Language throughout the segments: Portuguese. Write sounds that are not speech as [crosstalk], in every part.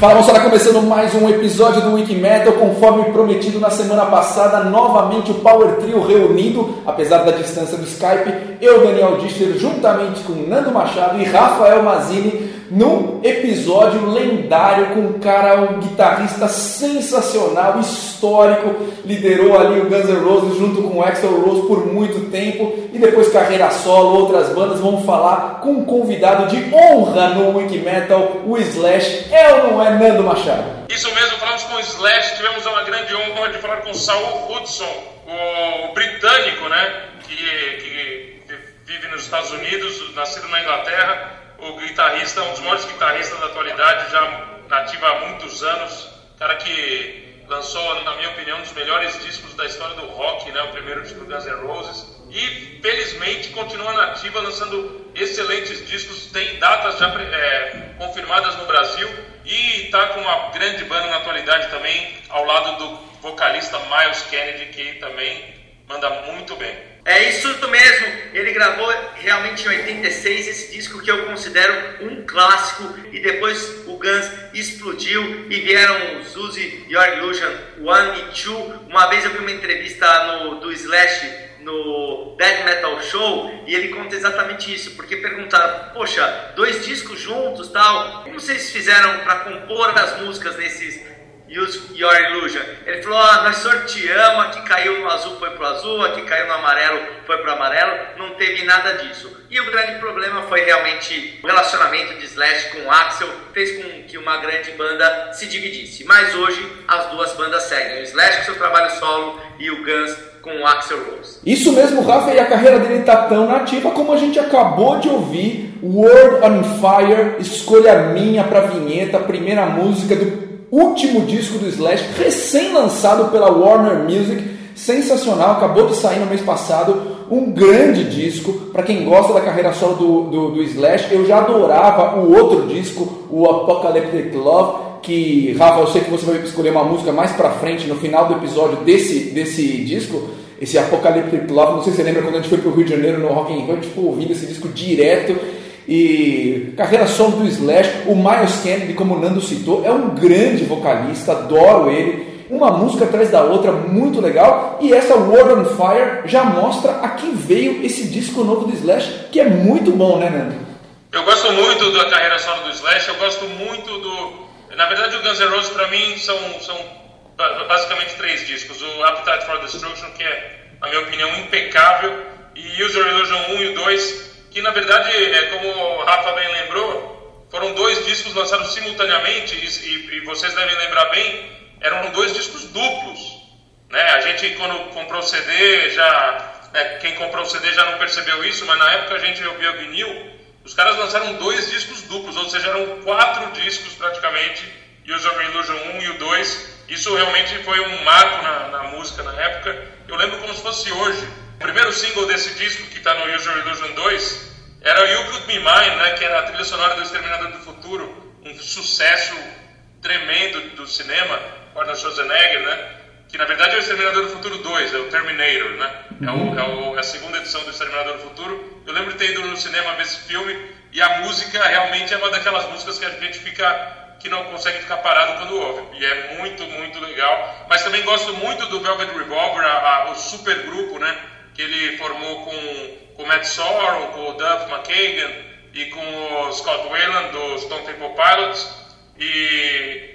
Fala moçada, começando mais um episódio do Wiki Metal, conforme prometido na semana passada, novamente o Power Trio reunido, apesar da distância do Skype, eu, Daniel Dichter, juntamente com Nando Machado e Rafael Mazini, num episódio lendário com um cara, um guitarrista sensacional, histórico, liderou ali o Guns N' Roses junto com o Axel Rose por muito tempo e depois carreira solo, outras bandas, vamos falar com um convidado de honra no Wiki Metal, o Slash, é ou não é Nando Machado? Isso mesmo, falamos com o Slash, tivemos uma grande honra de falar com o Saul Hudson, o, britânico, né, que, que vive nos Estados Unidos, nascido na Inglaterra, o guitarrista, um dos maiores guitarristas da atualidade, já nativo há muitos anos, cara que lançou, na minha opinião, um dos melhores discos da história do rock, né, o primeiro disco Guns N' Roses, e felizmente continua nativa, lançando excelentes discos, tem datas já é, confirmadas no Brasil. E está com uma grande banda na atualidade também, ao lado do vocalista Miles Kennedy, que também manda muito bem. É isso mesmo, ele gravou realmente em 86 esse disco que eu considero um clássico e depois o Guns explodiu e vieram os Uzi, Your Illusion, One e Two. Uma vez eu vi uma entrevista no, do Slash no Death Metal Show e ele conta exatamente isso, porque perguntaram, poxa, dois discos juntos tal, como vocês fizeram para compor as músicas nesses Use Your Illusion. Ele falou: ah, nós sorteamos, aqui caiu no azul foi pro azul, aqui caiu no amarelo foi pro amarelo, não teve nada disso. E o grande problema foi realmente o relacionamento de Slash com o Axel, fez com que uma grande banda se dividisse. Mas hoje as duas bandas seguem: o Slash com seu trabalho solo e o Guns com o Axel Rose. Isso mesmo, Rafa, e a carreira dele tá tão nativa como a gente acabou de ouvir. World on Fire, escolha minha pra vinheta, primeira música do último disco do Slash, recém-lançado pela Warner Music, sensacional, acabou de sair no mês passado, um grande disco, para quem gosta da carreira solo do, do, do, Slash, eu já adorava o outro disco, o Apocalyptic Love, que, Rafa, eu sei que você vai escolher uma música mais pra frente, no final do episódio desse, desse disco, esse Apocalyptic Love, não sei se você lembra quando a gente foi pro Rio de Janeiro no Rock in Rio, tipo, ouvindo esse disco direto, e carreira solo do Slash, o Miles Kennedy, como o Nando citou, é um grande vocalista, adoro ele. Uma música atrás da outra, muito legal. E essa World on Fire já mostra a que veio esse disco novo do Slash, que é muito bom, né, Nando? Eu gosto muito da carreira solo do Slash, eu gosto muito do. Na verdade, o Guns N' Roses para mim são, são basicamente três discos: o Appetite for Destruction, que é, na minha opinião, impecável, e User Illusion 1 e o 2 que na verdade, é, como o Rafa bem lembrou, foram dois discos lançados simultaneamente e, e vocês devem lembrar bem, eram dois discos duplos. Né? A gente, quando comprou o CD, já. Né, quem comprou o CD já não percebeu isso, mas na época a gente ouvia o vinil. Os caras lançaram dois discos duplos, ou seja, eram quatro discos praticamente, User of Illusion 1 e o 2. Isso realmente foi um marco na, na música na época. Eu lembro como se fosse hoje. O primeiro single desse disco, que está no User Illusion 2, era You Could Be Mine, né, que era a trilha sonora do Exterminador do Futuro, um sucesso tremendo do cinema, Arnold Schwarzenegger, né, que na verdade é o Exterminador do Futuro 2, é o Terminator, né, é, o, é, o, é a segunda edição do Exterminador do Futuro. Eu lembro de ter ido no cinema ver esse filme e a música realmente é uma daquelas músicas que a gente fica que não consegue ficar parado quando ouve. E é muito, muito legal. Mas também gosto muito do Velvet Revolver, a, a, o super grupo, né? Que ele formou com, com o Matt Sorrow, com o Duff McKagan e com o Scott Wayland do Stone Temple Pilots. E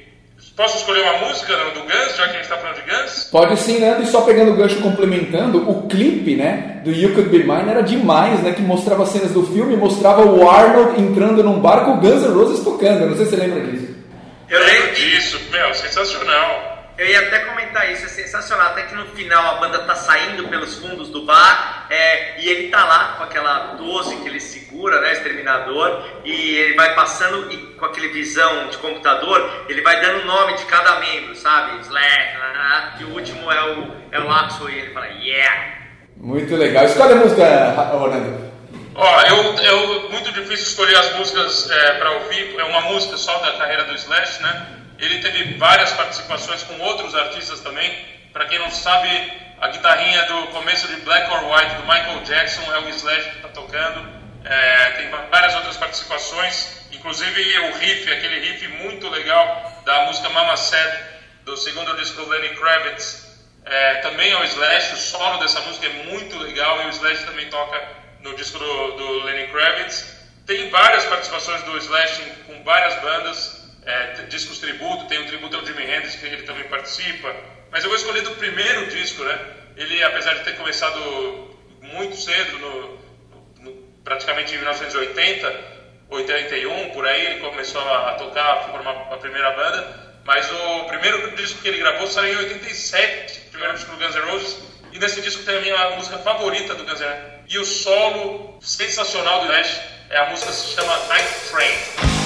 Posso escolher uma música do Guns, já que a gente está falando de Guns? Pode sim, né? E só pegando o gancho complementando, o clipe, né, do You Could Be Mine era demais, né? Que mostrava cenas do filme, mostrava o Arnold entrando num barco, o Guns N' Roses tocando. Não sei se você lembra disso. Eu lembro disso, meu, sensacional. Eu ia até comentar isso, é sensacional. Até que no final a banda tá saindo pelos fundos do bar é, e ele tá lá com aquela 12 que ele segura, né? Exterminador, e ele vai passando e com aquele visão de computador, ele vai dando o nome de cada membro, sabe? Slack, né? e o último é o, é o Axel e ele fala, yeah! Muito legal. Escolhe a música, Orlando. Ó, eu, eu muito difícil escolher as músicas é, para ouvir. É uma música só da carreira do Slash, né? Ele teve várias participações com outros artistas também. Para quem não sabe, a guitarrinha do começo de Black or White do Michael Jackson é o Slash que está tocando. É, tem várias outras participações, inclusive o riff, aquele riff muito legal da música Mama Said, do segundo disco do Lenny Kravitz. É, também é o Slash, o solo dessa música é muito legal e o Slash também toca no disco do, do Lenny Kravitz. Tem várias participações do Slash com várias bandas, é, discos tributo, tem um tributo ao Jimi Hendrix que ele também participa. Mas eu vou escolher do primeiro disco, né? Ele, apesar de ter começado muito cedo, no, no, praticamente em 1980, 81, por aí, ele começou a, a tocar, a formar a primeira banda. Mas o primeiro disco que ele gravou saiu em 87, o primeiro disco do Guns N' Roses. E nesse disco tem a minha música favorita do Guns N' Roses. E o solo sensacional do Slash é a música que se chama Night Train.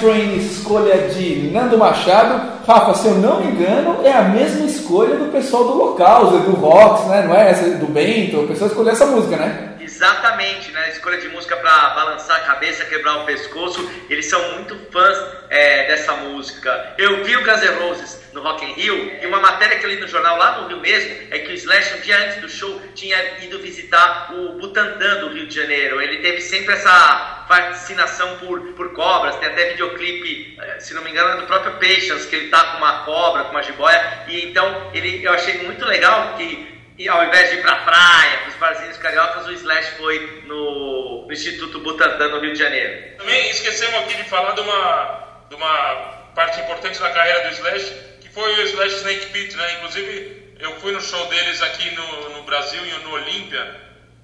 Train, escolha de Nando Machado. Rafa, se eu não me engano, é a mesma escolha do pessoal do local, do Rocks, né? Não é essa do Bento, o pessoal escolheu essa música, né? Exatamente, né? Escolha de música para balançar a cabeça, quebrar o pescoço. Eles são muito fãs é, dessa música. Eu vi o Guns N' Roses no Rock in Rio e uma matéria que eu li no jornal lá no Rio mesmo é que o Slash um dia antes do show tinha ido visitar o Butantã do Rio de Janeiro. Ele teve sempre essa fascinação por, por cobras. Tem até videoclipe, é, se não me engano, é do próprio Patience que ele tá com uma cobra, com uma jiboia. E então ele, eu achei muito legal que e ao invés de ir pra praia, pros barzinhos cariocas, o Slash foi no, no Instituto Butantan, no Rio de Janeiro. Também esquecemos aqui de falar de uma, de uma parte importante da carreira do Slash, que foi o Slash Snake Pit, né? Inclusive, eu fui no show deles aqui no, no Brasil, no Olímpia,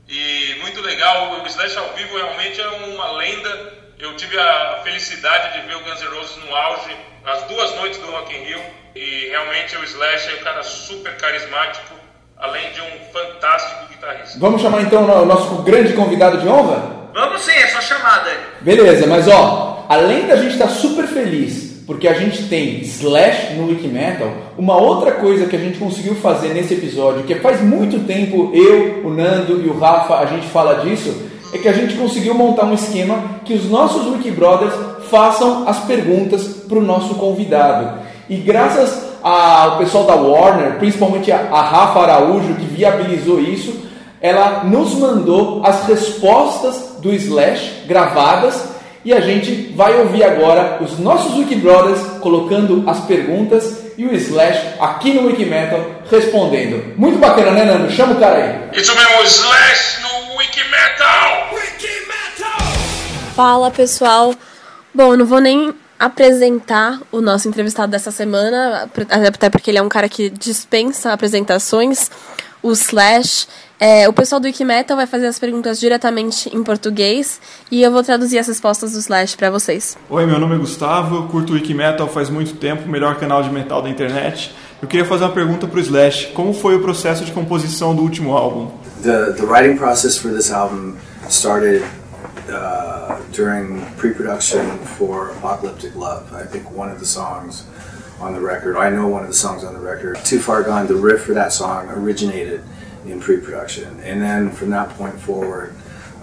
e muito legal. O Slash ao vivo realmente é uma lenda. Eu tive a felicidade de ver o Guns N' Roses no auge, nas duas noites do Rock in Rio, e realmente o Slash é um cara super carismático, além de um fantástico guitarrista. Vamos chamar então o nosso grande convidado de honra? Vamos sim, é só chamada. Beleza, mas ó, além da gente estar super feliz porque a gente tem Slash no Wiki Metal, uma outra coisa que a gente conseguiu fazer nesse episódio, que faz muito tempo eu, o Nando e o Rafa a gente fala disso, é que a gente conseguiu montar um esquema que os nossos Wiki Brothers façam as perguntas para o nosso convidado. E graças ao pessoal da Warner, principalmente a, a Rafa Araújo, que viabilizou isso, ela nos mandou as respostas do Slash gravadas e a gente vai ouvir agora os nossos Wikibrothers colocando as perguntas e o Slash aqui no Wikimetal respondendo. Muito bacana, né, Nando? Chama o cara aí. Isso mesmo, Slash no Wikimetal! Wikimetal! Fala, pessoal. Bom, eu não vou nem apresentar o nosso entrevistado dessa semana, até porque ele é um cara que dispensa apresentações, o Slash. É, o pessoal do Wikimetal vai fazer as perguntas diretamente em português e eu vou traduzir as respostas do Slash para vocês. Oi, meu nome é Gustavo, eu curto o Wikimetal faz muito tempo, melhor canal de metal da internet. Eu queria fazer uma pergunta para o Slash. Como foi o processo de composição do último álbum? The, the writing process for this album started uh, during pre-production for Apocalyptic Love. I think one of the songs on the record, I know one of the songs on the record, Too Far Gone, the riff for that song originated in pre-production. And then from that point forward,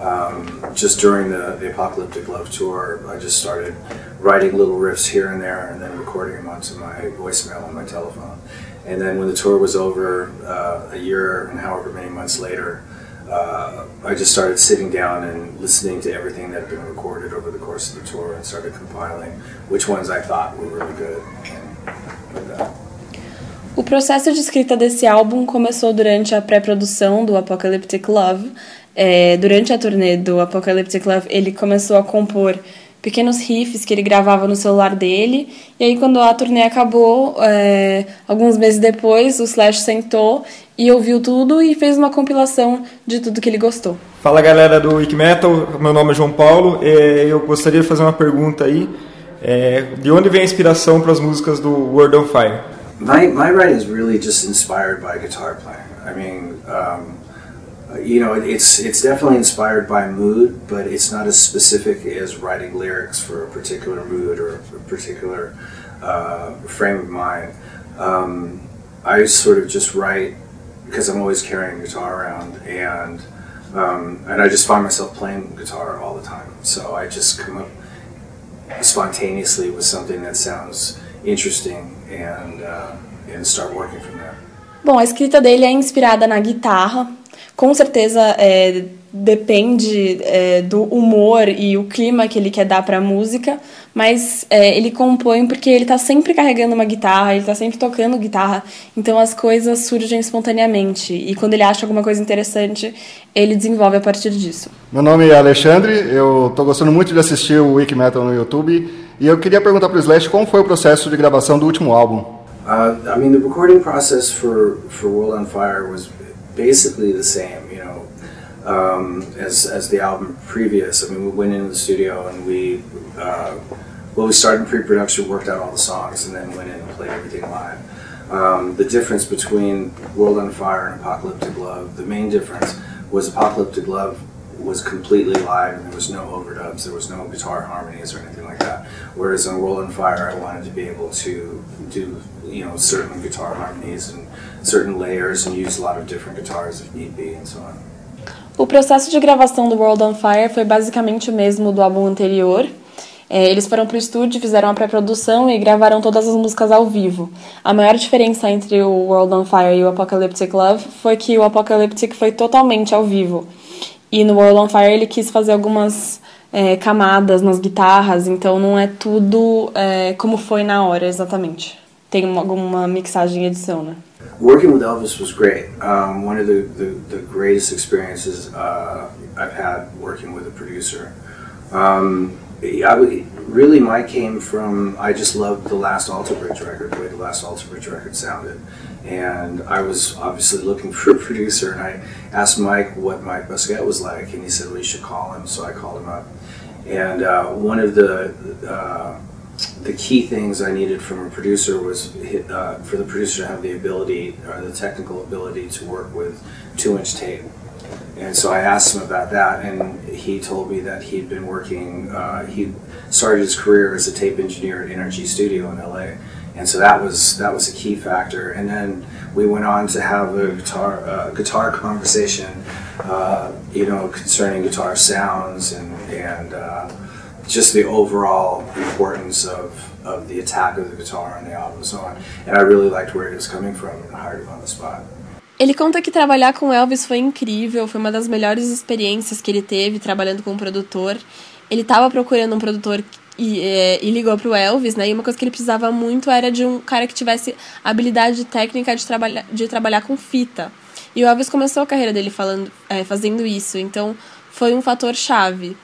um, just during the, the Apocalyptic Love tour, I just started writing little riffs here and there and then recording them onto my voicemail on my telephone. And then when the tour was over, uh, a year and however many months later, uh, I just started sitting down and listening to everything that had been recorded over the course of the tour and started compiling which ones I thought were really good. O processo de escrita desse álbum começou durante a pré-produção do Apocalyptic Love. É, durante a turnê do Apocalyptic Love, ele começou a compor pequenos riffs que ele gravava no celular dele. E aí, quando a turnê acabou, é, alguns meses depois, o Slash sentou e ouviu tudo e fez uma compilação de tudo que ele gostou. Fala galera do Wiki Metal, meu nome é João Paulo. Eu gostaria de fazer uma pergunta aí. É, de onde vem a inspiração para as músicas do World on Fire? My, my writing is really just inspired by guitar playing. I mean, um, you know, it's it's definitely inspired by mood, but it's not as specific as writing lyrics for a particular mood or a particular uh, frame of mind. Um, I sort of just write because I'm always carrying a guitar around, and um, and I just find myself playing guitar all the time. So I just come up spontaneously with something that sounds interesting and, uh, and start working from there. Bom, a escrita dele é inspirada na guitarra. Com certeza é, depende é, do humor e o clima que ele quer dar para a música, mas é, ele compõe porque ele está sempre carregando uma guitarra, ele está sempre tocando guitarra, então as coisas surgem espontaneamente. E quando ele acha alguma coisa interessante, ele desenvolve a partir disso. Meu nome é Alexandre, eu estou gostando muito de assistir o Wiki Metal no YouTube e eu queria perguntar para o Slash como foi o processo de gravação do último álbum. Uh, I mean, the recording process for, for World on Fire was basically the same, you know, um, as, as the album previous. I mean, we went into the studio and we, uh, well, we started pre-production, worked out all the songs, and then went in and played everything live. Um, the difference between World on Fire and Apocalyptic Love, the main difference was Apocalyptic Love was completely live and there was no overdubs, there was no guitar harmonies or anything like that. Whereas on World on Fire, I wanted to be able to do you know certain guitar harmonies and certain layers and use a lot of different guitars if need be and so on. O processo de gravação do World on Fire foi basicamente o mesmo do álbum anterior. É, eles foram para o estúdio, fizeram a pré-produção e gravaram todas as músicas ao vivo. A maior diferença entre o World on Fire e o Apocalyptic Love foi que o Apocalyptic foi totalmente ao vivo. E no World on Fire ele quis fazer algumas é, camadas nas guitarras, então não é tudo é, como foi na hora exatamente. Tem uma, alguma mixagem e edição, né? Working with Elvis was great. Um, one of the, the, the greatest experiences uh, I've had working with a producer. Um, I would, really, my came from I just loved the last Alter Bridge record, the way the last Alter Bridge record sounded, and I was obviously looking for a producer. And I asked Mike what Mike Busquet was like, and he said, "Well, should call him." So I called him up, and uh, one of the uh, the key things I needed from a producer was uh, for the producer to have the ability or the technical ability to work with two inch tape. And so I asked him about that, and he told me that he'd been working, uh, he started his career as a tape engineer at Energy Studio in LA. And so that was that was a key factor. And then we went on to have a guitar uh, guitar conversation, uh, you know, concerning guitar sounds and and uh, just the overall importance of, of the attack of the guitar on the album and so on. And I really liked where it was coming from and hired him on the spot. Ele conta que trabalhar com Elvis foi incrível, foi uma das melhores experiências que ele teve trabalhando com um produtor. Ele estava procurando um produtor e, é, e ligou pro Elvis, né? E uma coisa que ele precisava muito era de um cara que tivesse habilidade técnica de, trabalhar de trabalhar com fita. E o Elvis começou a carreira dele falando, é, fazendo isso, então foi um fator chave.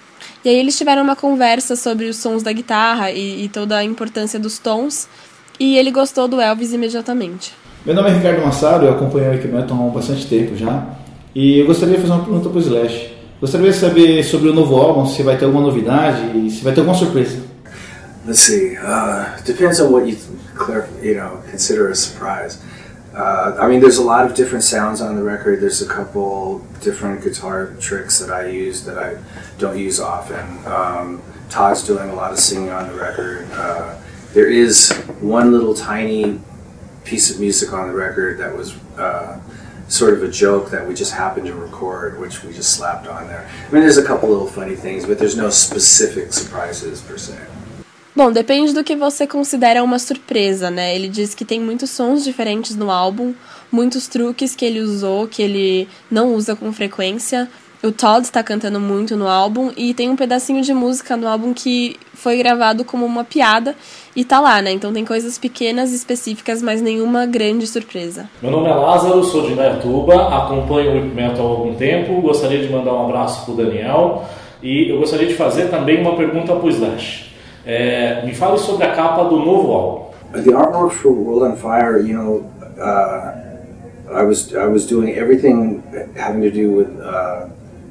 E aí eles tiveram uma conversa sobre os sons da guitarra e, e toda a importância dos tons, e ele gostou do Elvis imediatamente. Meu nome é Ricardo Massaro, eu acompanho o Equipment há bastante tempo já, e eu gostaria de fazer uma pergunta para o Slash. Gostaria de saber sobre o novo álbum, se vai ter alguma novidade e se vai ter alguma surpresa. Let's see. Uh, depends on what you, you know, consider a surprise. Uh, I mean, there's a lot of different sounds on the record. There's a couple different guitar tricks that I use that I don't use often. Um, Todd's doing a lot of singing on the record. Uh, there is one little tiny piece of music on the record that was uh, sort of a joke that we just happened to record, which we just slapped on there. I mean, there's a couple little funny things, but there's no specific surprises per se. Bom, depende do que você considera uma surpresa, né? Ele diz que tem muitos sons diferentes no álbum, muitos truques que ele usou que ele não usa com frequência. O Todd está cantando muito no álbum e tem um pedacinho de música no álbum que foi gravado como uma piada e tá lá, né? Então tem coisas pequenas específicas, mas nenhuma grande surpresa. Meu nome é Lázaro, sou de Indaiatuba, acompanho o Whip Metal há algum tempo, gostaria de mandar um abraço pro Daniel e eu gostaria de fazer também uma pergunta pro Slash. É, me fale sobre a capa do novo álbum. The artwork for World on Fire, you know, uh, I was I was doing everything having to do with uh,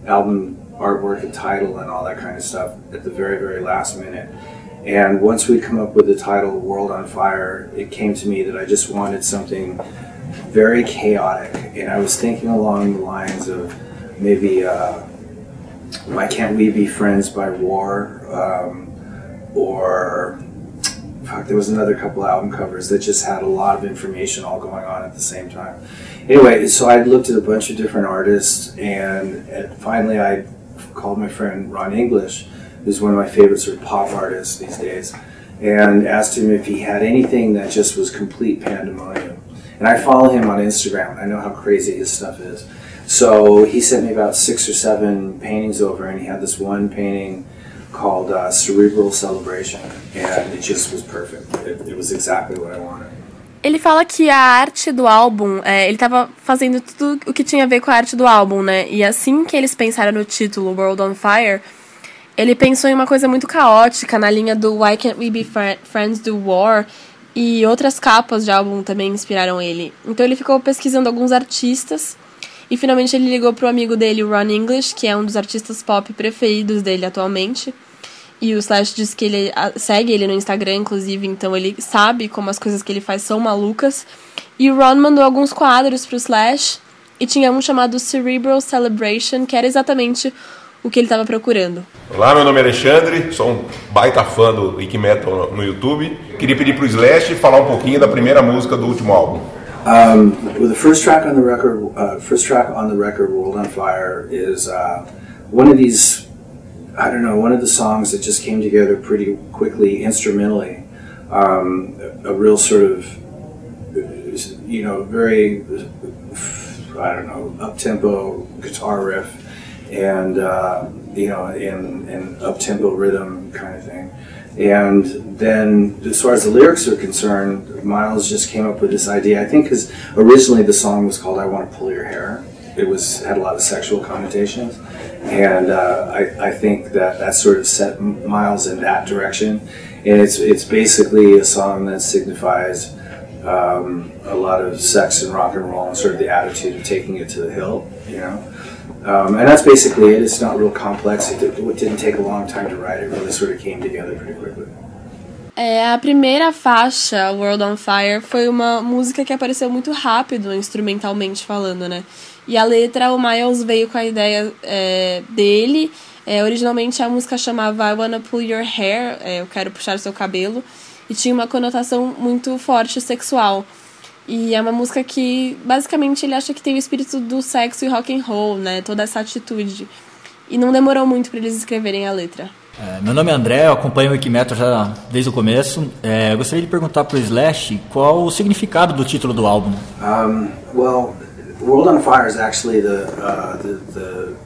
album artwork and title and all that kind of stuff at the very very last minute. And once we'd come up with the title World on Fire, it came to me that I just wanted something very chaotic, and I was thinking along the lines of maybe uh, Why Can't We Be Friends by War. Um, or fuck, there was another couple album covers that just had a lot of information all going on at the same time. Anyway, so I looked at a bunch of different artists, and, finally I called my friend Ron English, who's one of my favorite sort of pop artists these days, and asked him if he had anything that just was complete pandemonium. And I follow him on Instagram, I know how crazy his stuff is. So he sent me about six or seven paintings over, and he had this one painting called uh, Cerebral Celebration, and it just was perfect. It, it, was exactly what I wanted. Ele fala que a arte do álbum, é, ele estava fazendo tudo o que tinha a ver com a arte do álbum, né? E assim que eles pensaram no título World on Fire, ele pensou em uma coisa muito caótica, na linha do Why Can't We Be Friends do War, e outras capas de álbum também inspiraram ele. Então ele ficou pesquisando alguns artistas e finalmente ele ligou pro amigo dele, Ron English, que é um dos artistas pop preferidos dele atualmente. E o Slash disse que ele segue ele no Instagram, inclusive, então ele sabe como as coisas que ele faz são malucas. E o Ron mandou alguns quadros pro Slash, e tinha um chamado Cerebral Celebration, que era exatamente o que ele estava procurando. Olá, meu nome é Alexandre, sou um baita fã do Wiki Metal no YouTube. Queria pedir pro Slash falar um pouquinho da primeira música do último álbum. Um, well, the first track on the record, uh, first track on the record, "World on Fire," is uh, one of these. I don't know, one of the songs that just came together pretty quickly instrumentally. Um, a, real sort of, you know, very, I don't know, up tempo guitar riff, and uh, you know, in, in up tempo rhythm kind of thing. And then, as far as the lyrics are concerned, Miles just came up with this idea. I think because originally the song was called "I Want to Pull Your Hair." It was had a lot of sexual connotations, and uh, I, I think that that sort of set Miles in that direction. And it's it's basically a song that signifies um, a lot of sex and rock and roll, and sort of the attitude of taking it to the hill, you know. Um, and that's basically it. It's not real complex. It, it didn't take a long time to write. It really sort of came together pretty quickly. É, a primeira faixa, World on Fire, foi uma música que apareceu muito rápido, instrumentalmente falando, né? E a letra, o Miles veio com a ideia é, dele. É, originalmente a música chamava I Wanna Pull Your Hair, é, eu quero puxar o seu cabelo, e tinha uma conotação muito forte sexual. E é uma música que, basicamente, ele acha que tem o espírito do sexo e rock and roll, né? Toda essa atitude. E não demorou muito para eles escreverem a letra. É, meu nome é André, eu acompanho o Wikimetal já desde o começo. É, eu gostaria de perguntar para o Slash qual o significado do título do álbum. Um, well, World on Fire is actually the, uh, the, the,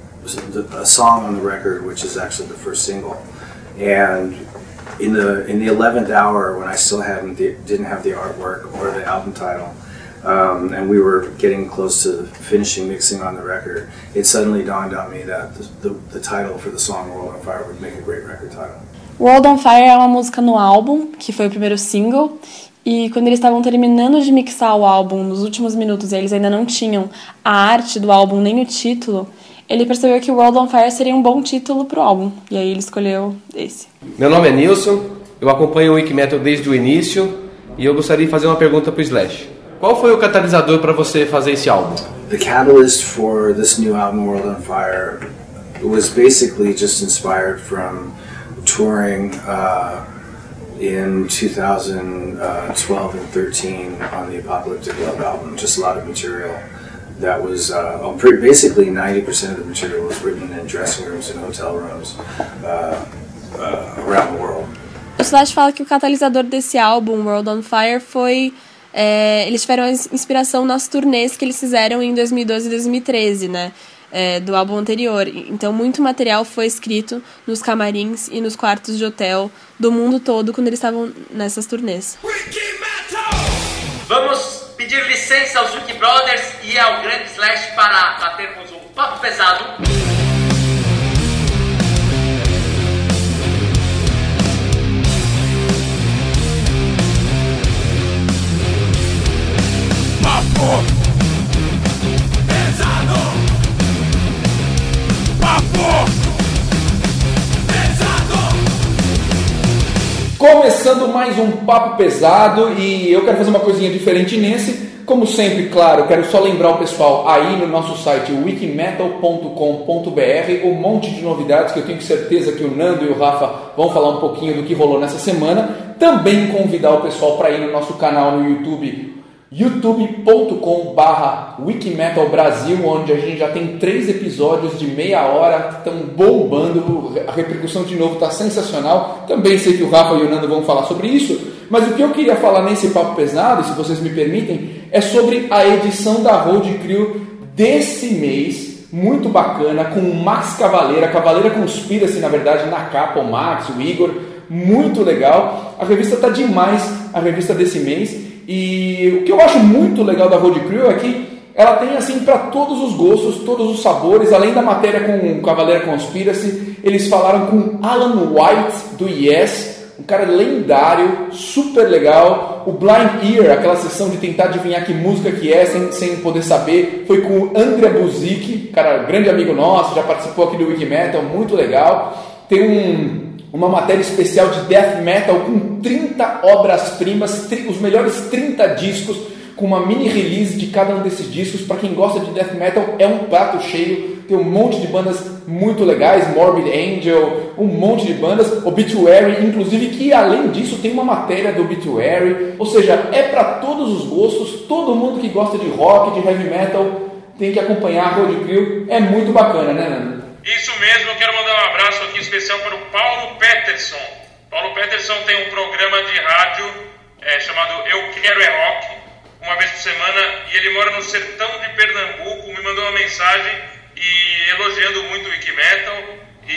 the a song on the record, which is actually the first single. And in the in the eleventh hour, when I still hadn't didn't have the artwork or the album title, um, and we were getting close to finishing mixing on the record, it suddenly dawned on me that the, the, the title for the song "World on Fire" would make a great record title. World on Fire é uma música no álbum, que foi o primeiro single, e quando eles estavam terminando de mixar o álbum nos últimos minutos, e eles ainda não tinham a arte do álbum nem o título, ele percebeu que World on Fire seria um bom título pro álbum, e aí ele escolheu esse. Meu nome é Nilson, eu acompanho o Wikimetal desde o início e eu gostaria de fazer uma pergunta pro Slash. Qual foi o catalisador para você fazer esse álbum? The catalyst for this new album, World on Fire, was basically just inspired from touring uh, in 2012 and 13 on the Apocalyptic Love album. Just a lot of material that was uh, basically 90% of the material was written in dressing rooms and hotel rooms uh, uh, around the world. O Slash fala que o catalisador desse álbum, World on Fire, foi. É, eles tiveram inspiração nas turnês que eles fizeram em 2012 e 2013, né? É, do álbum anterior. Então, muito material foi escrito nos camarins e nos quartos de hotel do mundo todo quando eles estavam nessas turnês. Vamos pedir licença aos Wiki Brothers e ao Grande Slash para batermos um papo pesado. Papo Papo pesado. Começando mais um papo pesado e eu quero fazer uma coisinha diferente nesse. Como sempre, claro, quero só lembrar o pessoal aí no nosso site wikimetal.com.br um monte de novidades que eu tenho certeza que o Nando e o Rafa vão falar um pouquinho do que rolou nessa semana. Também convidar o pessoal para ir no nosso canal no YouTube youtube.com barra Wikimetal Brasil, onde a gente já tem três episódios de meia hora que estão bombando, a repercussão de novo está sensacional. Também sei que o Rafa e o Nando vão falar sobre isso, mas o que eu queria falar nesse papo pesado, se vocês me permitem, é sobre a edição da Road Crew desse mês, muito bacana, com o Max Cavaleira, Cavaleira conspira-se na verdade na capa, o Max, o Igor, muito legal. A revista tá demais, a revista desse mês. E o que eu acho muito legal da Road Crew é que ela tem assim para todos os gostos, todos os sabores, além da matéria com o Cavaleiro Conspiracy, eles falaram com Alan White do Yes, um cara lendário, super legal. O Blind Ear, aquela sessão de tentar adivinhar que música que é sem, sem poder saber, foi com o Andrea Buzik, cara, grande amigo nosso, já participou aqui do Wikimetal, muito legal. Tem um uma matéria especial de death metal com 30 obras-primas, os melhores 30 discos com uma mini release de cada um desses discos. Para quem gosta de death metal, é um prato cheio. Tem um monte de bandas muito legais, Morbid Angel, um monte de bandas, Obituary, inclusive que além disso tem uma matéria do Obituary. Ou seja, é para todos os gostos. Todo mundo que gosta de rock, de heavy metal, tem que acompanhar a Road Crew. É muito bacana, né, Nando? Isso mesmo, eu quero mandar um abraço aqui especial para o Paulo Peterson. Paulo Peterson tem um programa de rádio é, chamado Eu Quero é Rock, uma vez por semana, e ele mora no sertão de Pernambuco, me mandou uma mensagem e elogiando muito o Wikimetal, e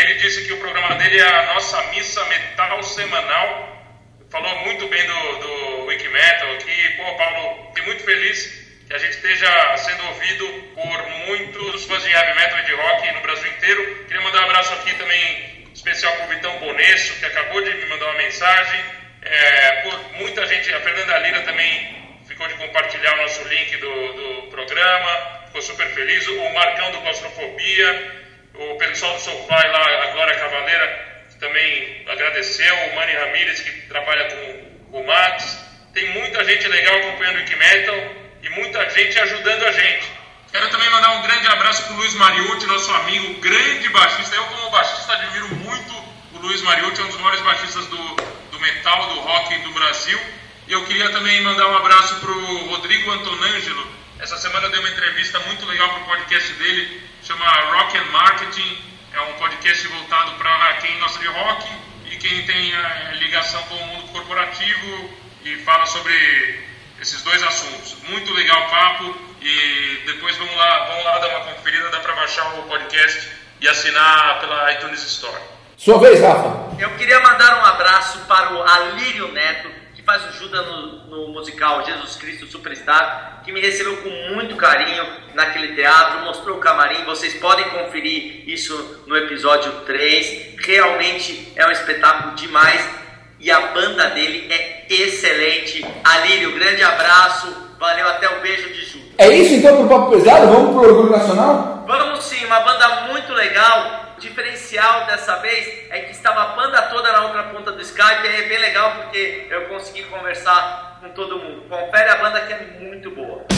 ele disse que o programa dele é a nossa missa metal semanal, falou muito bem do, do Wikimetal aqui, pô Paulo, fiquei muito feliz que a gente esteja sendo ouvido por muitos fãs de heavy metal e de rock no Brasil inteiro. Queria mandar um abraço aqui também especial para o Vitão Bonesso, que acabou de me mandar uma mensagem. É, muita gente, a Fernanda Lira também ficou de compartilhar o nosso link do, do programa, ficou super feliz. O Marcão do Claustrofobia, o pessoal do Sofá lá, a Glória Cavaleira, também agradeceu. O Mani Ramírez, que trabalha com o Max. Tem muita gente legal acompanhando o Wikimetal e muita gente ajudando a gente. Quero também mandar um grande abraço para o Luiz Mariucci, nosso amigo, grande baixista. Eu, como baixista, admiro muito o Luiz Mariucci, é um dos maiores baixistas do, do metal, do rock do Brasil. E eu queria também mandar um abraço para o Rodrigo Antonângelo. Essa semana eu dei uma entrevista muito legal para o podcast dele, chama Rock and Marketing. É um podcast voltado para quem gosta de rock e quem tem a ligação com o mundo corporativo e fala sobre esses dois assuntos. Muito legal o papo e depois vamos lá, vamos lá dar uma conferida, dá para baixar o podcast e assinar pela iTunes Store. Sua vez, Rafa. Eu queria mandar um abraço para o Alírio Neto, que faz o Judas no, no musical Jesus Cristo Superstar, que me recebeu com muito carinho naquele teatro, mostrou o camarim, vocês podem conferir isso no episódio 3. Realmente é um espetáculo demais e a banda dele é excelente. Alírio, grande abraço, valeu até o beijo de Ju. É isso então pro Papo Pesado? Vamos pro Orgulho Nacional? Vamos sim, uma banda muito legal. O diferencial dessa vez é que estava a banda toda na outra ponta do Skype. É bem legal porque eu consegui conversar com todo mundo. Confere a banda que é muito boa.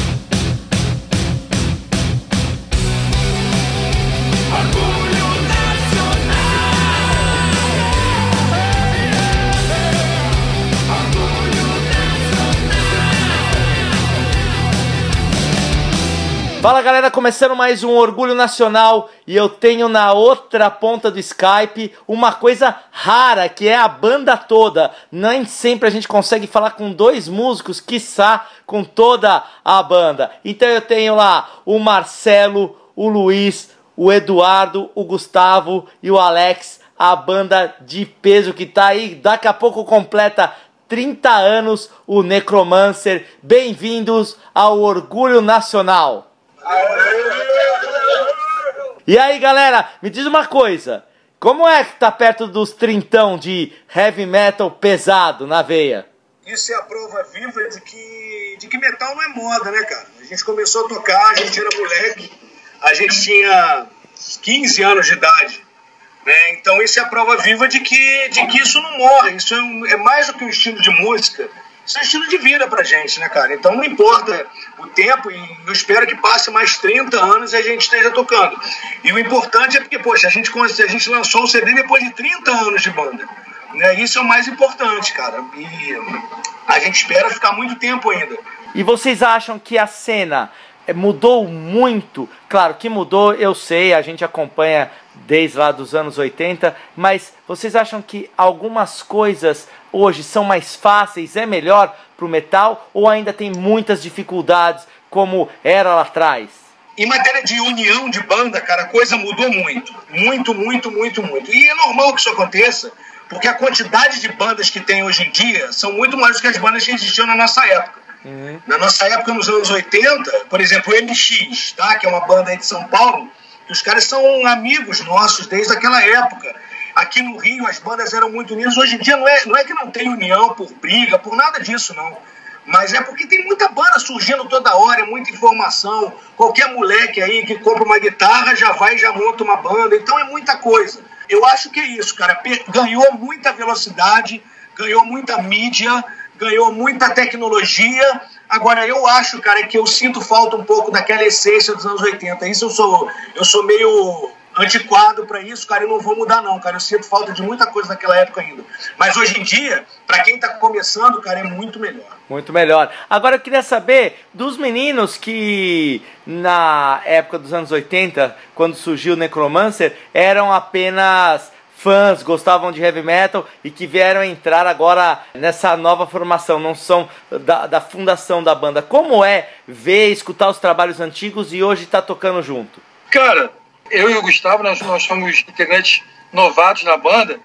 Fala galera, começando mais um Orgulho Nacional e eu tenho na outra ponta do Skype uma coisa rara que é a banda toda. Nem sempre a gente consegue falar com dois músicos, quiçá com toda a banda. Então eu tenho lá o Marcelo, o Luiz, o Eduardo, o Gustavo e o Alex, a banda de peso que tá aí, daqui a pouco completa 30 anos, o Necromancer. Bem-vindos ao Orgulho Nacional. E aí, galera, me diz uma coisa. Como é que tá perto dos trintão de heavy metal pesado na veia? Isso é a prova viva de que, de que metal não é moda, né, cara? A gente começou a tocar, a gente era moleque, a gente tinha 15 anos de idade. Né? Então isso é a prova viva de que, de que isso não morre. Isso é, um, é mais do que um estilo de música isso é estilo de vida pra gente, né, cara? Então não importa o tempo, e eu espero que passe mais 30 anos e a gente esteja tocando. E o importante é porque, poxa, a gente, a gente lançou o CD depois de 30 anos de banda. Né? Isso é o mais importante, cara. E a gente espera ficar muito tempo ainda. E vocês acham que a cena eh, mudou muito? Claro que mudou, eu sei, a gente acompanha desde lá dos anos 80, mas vocês acham que algumas coisas hoje são mais fáceis, é melhor para o metal ou ainda tem muitas dificuldades como era lá atrás? Em matéria de união de banda, cara, a coisa mudou muito. Muito, muito, muito, muito. E é normal que isso aconteça, porque a quantidade de bandas que tem hoje em dia são muito mais do que as bandas que existiam na nossa época. Uhum. Na nossa época, nos anos 80, por exemplo, o MX, tá? que é uma banda aí de São Paulo, os caras são amigos nossos desde aquela época. Aqui no Rio as bandas eram muito unidas. Hoje em dia não é, não é que não tem união por briga, por nada disso, não. Mas é porque tem muita banda surgindo toda hora, é muita informação. Qualquer moleque aí que compra uma guitarra já vai e já monta uma banda. Então é muita coisa. Eu acho que é isso, cara. Ganhou muita velocidade, ganhou muita mídia, ganhou muita tecnologia. Agora, eu acho, cara, que eu sinto falta um pouco daquela essência dos anos 80. Isso eu sou, eu sou meio antiquado para isso, cara, eu não vou mudar não, cara. Eu sinto falta de muita coisa daquela época ainda. Mas hoje em dia, para quem tá começando, cara, é muito melhor. Muito melhor. Agora eu queria saber dos meninos que na época dos anos 80, quando surgiu o Necromancer, eram apenas fãs, gostavam de heavy metal e que vieram entrar agora nessa nova formação, não são da, da fundação da banda. Como é ver, escutar os trabalhos antigos e hoje estar tá tocando junto? Cara, eu e o Gustavo, nós, nós somos integrantes novatos na banda,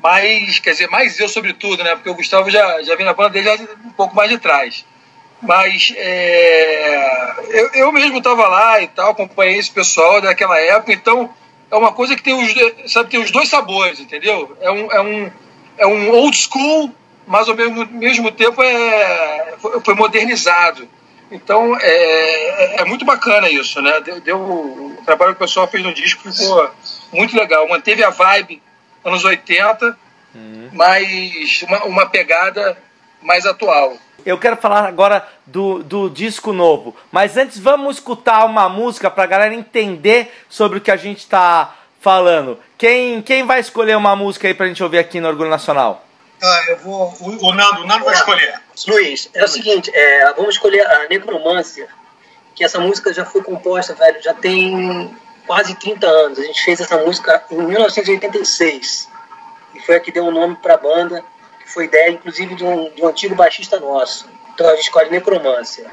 mas, quer dizer, mais eu sobretudo, né? Porque o Gustavo já, já vem na banda já um pouco mais de trás. Mas é, eu, eu mesmo estava lá e tal, acompanhei esse pessoal daquela época, então é uma coisa que tem os, sabe, tem os dois sabores, entendeu? É um, é um, é um old school, mas ao mesmo, mesmo tempo é, foi modernizado. Então é, é muito bacana isso, né? Deu, deu, o trabalho que o pessoal fez no disco ficou muito legal. Manteve a vibe anos 80, uhum. mas uma, uma pegada mais atual. Eu quero falar agora do, do disco novo. Mas antes vamos escutar uma música para a galera entender sobre o que a gente está falando. Quem, quem vai escolher uma música aí para a gente ouvir aqui no Orgulho Nacional? Ah, eu vou. O, o Nando, o Nando vai escolher. Luiz, é o seguinte, é, vamos escolher a Necromância, que essa música já foi composta, velho, já tem quase 30 anos. A gente fez essa música em 1986. E foi a que deu o um nome para a banda, foi ideia, inclusive, de um, de um antigo baixista nosso. Então a gente escolhe Necromância.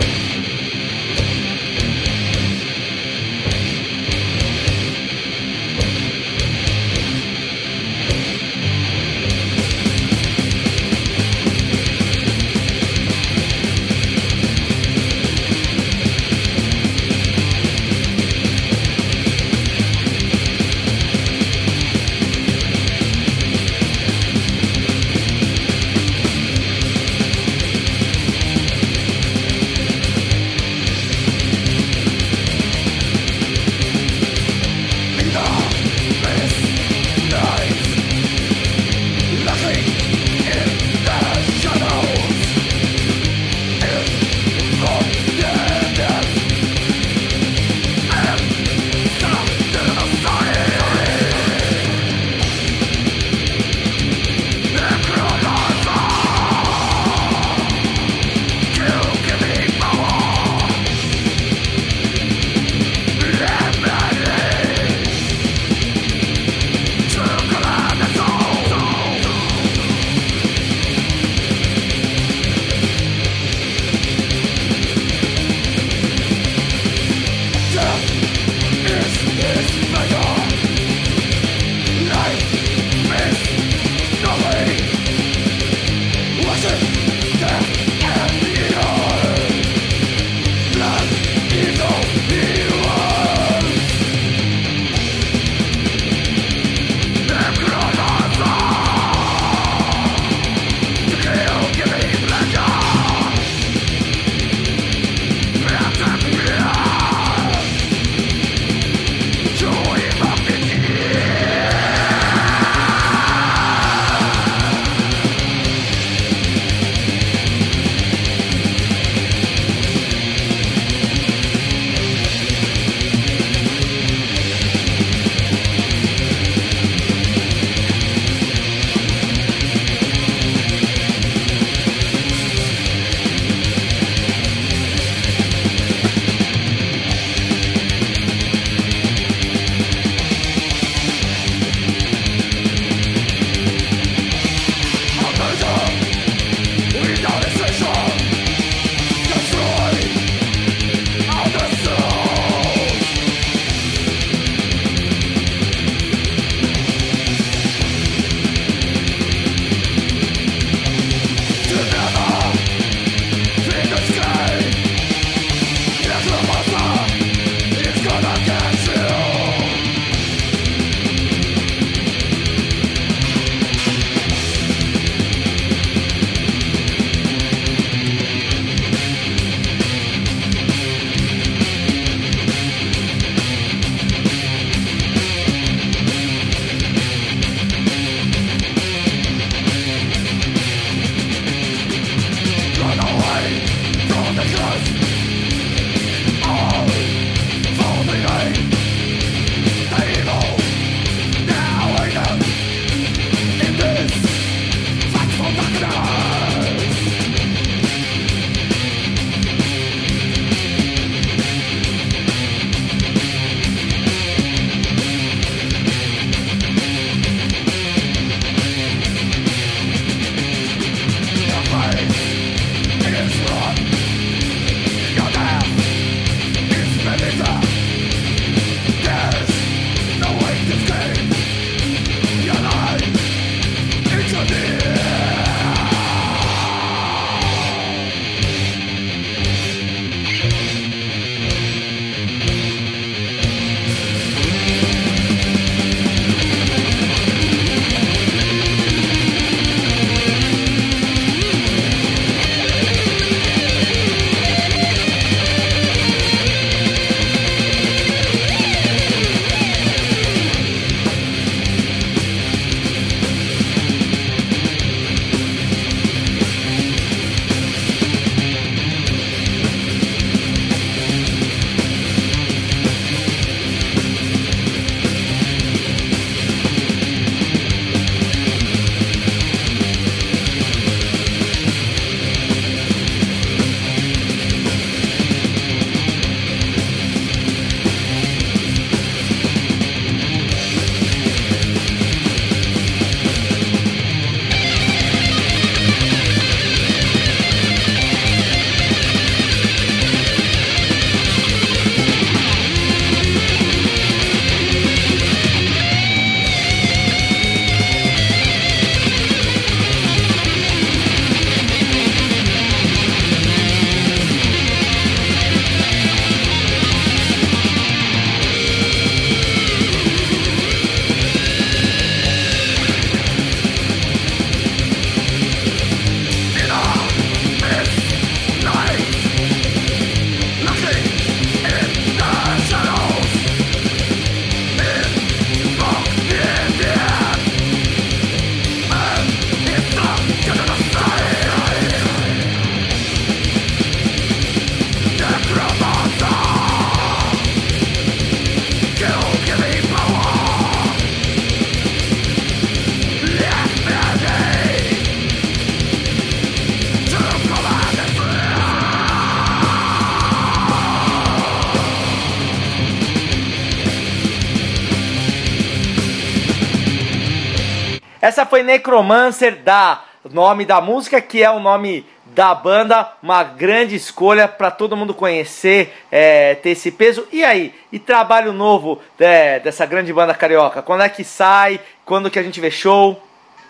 Necromancer da nome da música, que é o nome da banda, uma grande escolha para todo mundo conhecer, é, ter esse peso. E aí, e trabalho novo é, dessa grande banda carioca? Quando é que sai? Quando que a gente vê show?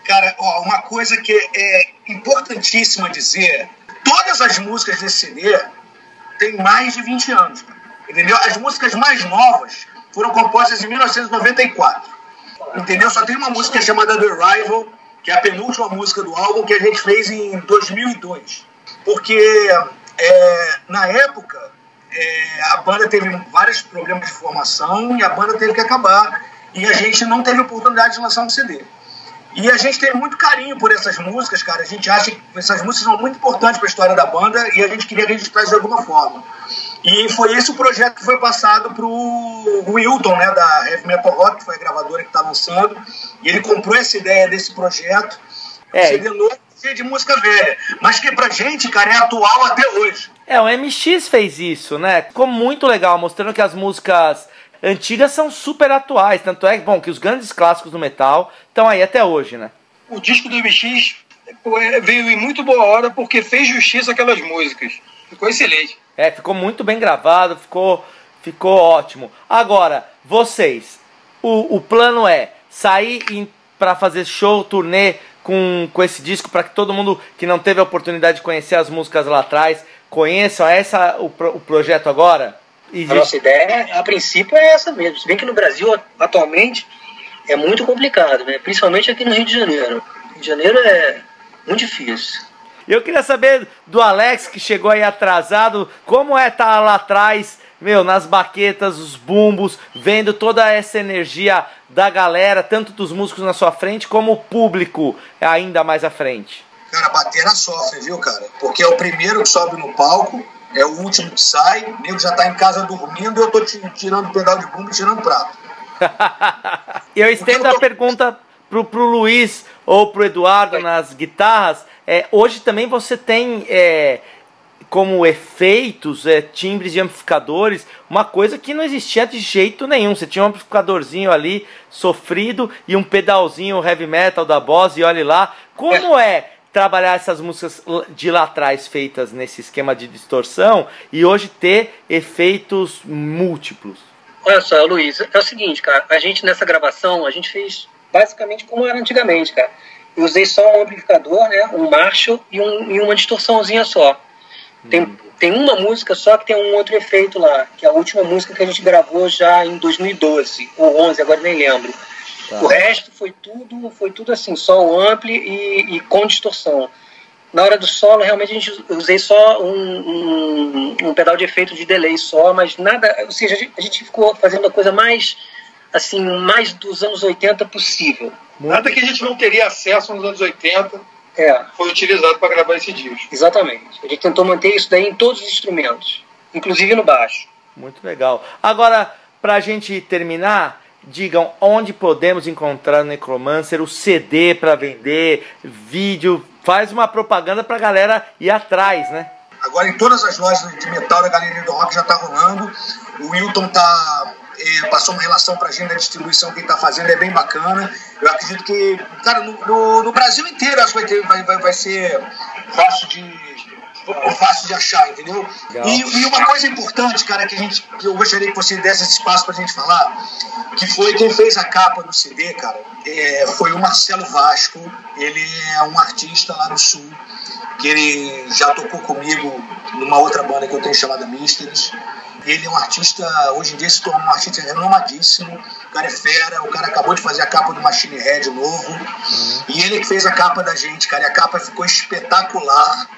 Cara, ó, uma coisa que é importantíssima dizer: todas as músicas desse CD têm mais de 20 anos. Entendeu? As músicas mais novas foram compostas em 1994. Entendeu? Só tem uma música chamada The Rival, que é a penúltima música do álbum que a gente fez em 2002. Porque é, na época é, a banda teve vários problemas de formação e a banda teve que acabar. E a gente não teve oportunidade de lançar um CD. E a gente tem muito carinho por essas músicas, cara. A gente acha que essas músicas são muito importantes para a história da banda e a gente queria registrar de alguma forma. E foi esse o projeto que foi passado pro Wilton, né, da Heavy Metal Rock, que foi a gravadora que está lançando. E ele comprou essa ideia desse projeto. É. Um CD novo, cheio de música velha. Mas que pra gente, cara, é atual até hoje. É, o MX fez isso, né? Ficou muito legal, mostrando que as músicas antigas são super atuais. Tanto é bom, que os grandes clássicos do metal estão aí até hoje, né? O disco do MX é, veio em muito boa hora porque fez justiça àquelas músicas. Ficou excelente. É, ficou muito bem gravado, ficou, ficou ótimo. Agora, vocês, o, o plano é sair para fazer show, turnê com, com esse disco para que todo mundo que não teve a oportunidade de conhecer as músicas lá atrás conheçam. É essa o, o projeto agora? Existe. A nossa ideia, a princípio, é essa mesmo. Se bem que no Brasil, atualmente, é muito complicado, né? principalmente aqui no Rio de Janeiro. Rio de Janeiro é muito difícil. Eu queria saber do Alex, que chegou aí atrasado, como é estar tá lá atrás, meu, nas baquetas, os bumbos, vendo toda essa energia da galera, tanto dos músicos na sua frente, como o público ainda mais à frente. Cara, batera sofre, viu, cara? Porque é o primeiro que sobe no palco, é o último que sai, o nego já tá em casa dormindo e eu tô tirando pedal de bumbo e tirando prato. [laughs] eu estendo eu tô... a pergunta pro, pro Luiz ou pro Eduardo nas guitarras. É, hoje também você tem é, como efeitos, é, timbres de amplificadores, uma coisa que não existia de jeito nenhum. Você tinha um amplificadorzinho ali sofrido e um pedalzinho heavy metal da Boss e olhe lá. Como é trabalhar essas músicas de lá atrás feitas nesse esquema de distorção e hoje ter efeitos múltiplos? Olha só, Luiz, é o seguinte, cara, a gente nessa gravação, a gente fez basicamente como era antigamente, cara. Eu usei só um amplificador, né, um Marshall e, um, e uma distorçãozinha só. Tem, hum. tem uma música só que tem um outro efeito lá, que é a última música que a gente gravou já em 2012, ou 11, agora nem lembro Tá. O resto foi tudo, foi tudo assim, só o ampli e, e, com distorção. Na hora do solo, realmente a gente usei só um, um, um, pedal de efeito de delay só, mas nada, ou seja, a gente, a gente ficou fazendo a coisa mais assim, mais dos anos 80 possível. Nada que a gente não teria acesso nos anos 80 é. foi utilizado para gravar esse disco. Exatamente. A gente tentou manter isso daí em todos os instrumentos, inclusive no baixo. Muito legal. Agora, para a gente terminar, digam onde podemos encontrar o Necromancer, o CD para vender, vídeo, faz uma propaganda para a galera ir atrás, né? Agora em todas as lojas de metal da Galeria do Rock já está rolando. O Wilton tá é, passou uma relação para a gente da distribuição que ele está fazendo, é bem bacana. Eu acredito que, cara, no, no, no Brasil inteiro acho que vai, ter, vai, vai, vai ser fácil de fácil de achar, entendeu? E, e, uma coisa importante, cara, que a gente, que eu gostaria que você desse esse espaço pra gente falar, que foi quem fez a capa do CD, cara, é, foi o Marcelo Vasco. Ele é um artista lá no Sul, que ele já tocou comigo numa outra banda que eu tenho chamada Mysteries. Ele é um artista, hoje em dia se tornou um artista renomadíssimo. O cara é fera, o cara acabou de fazer a capa do Machine Head novo. Uhum. E ele que fez a capa da gente, cara. E a capa ficou espetacular.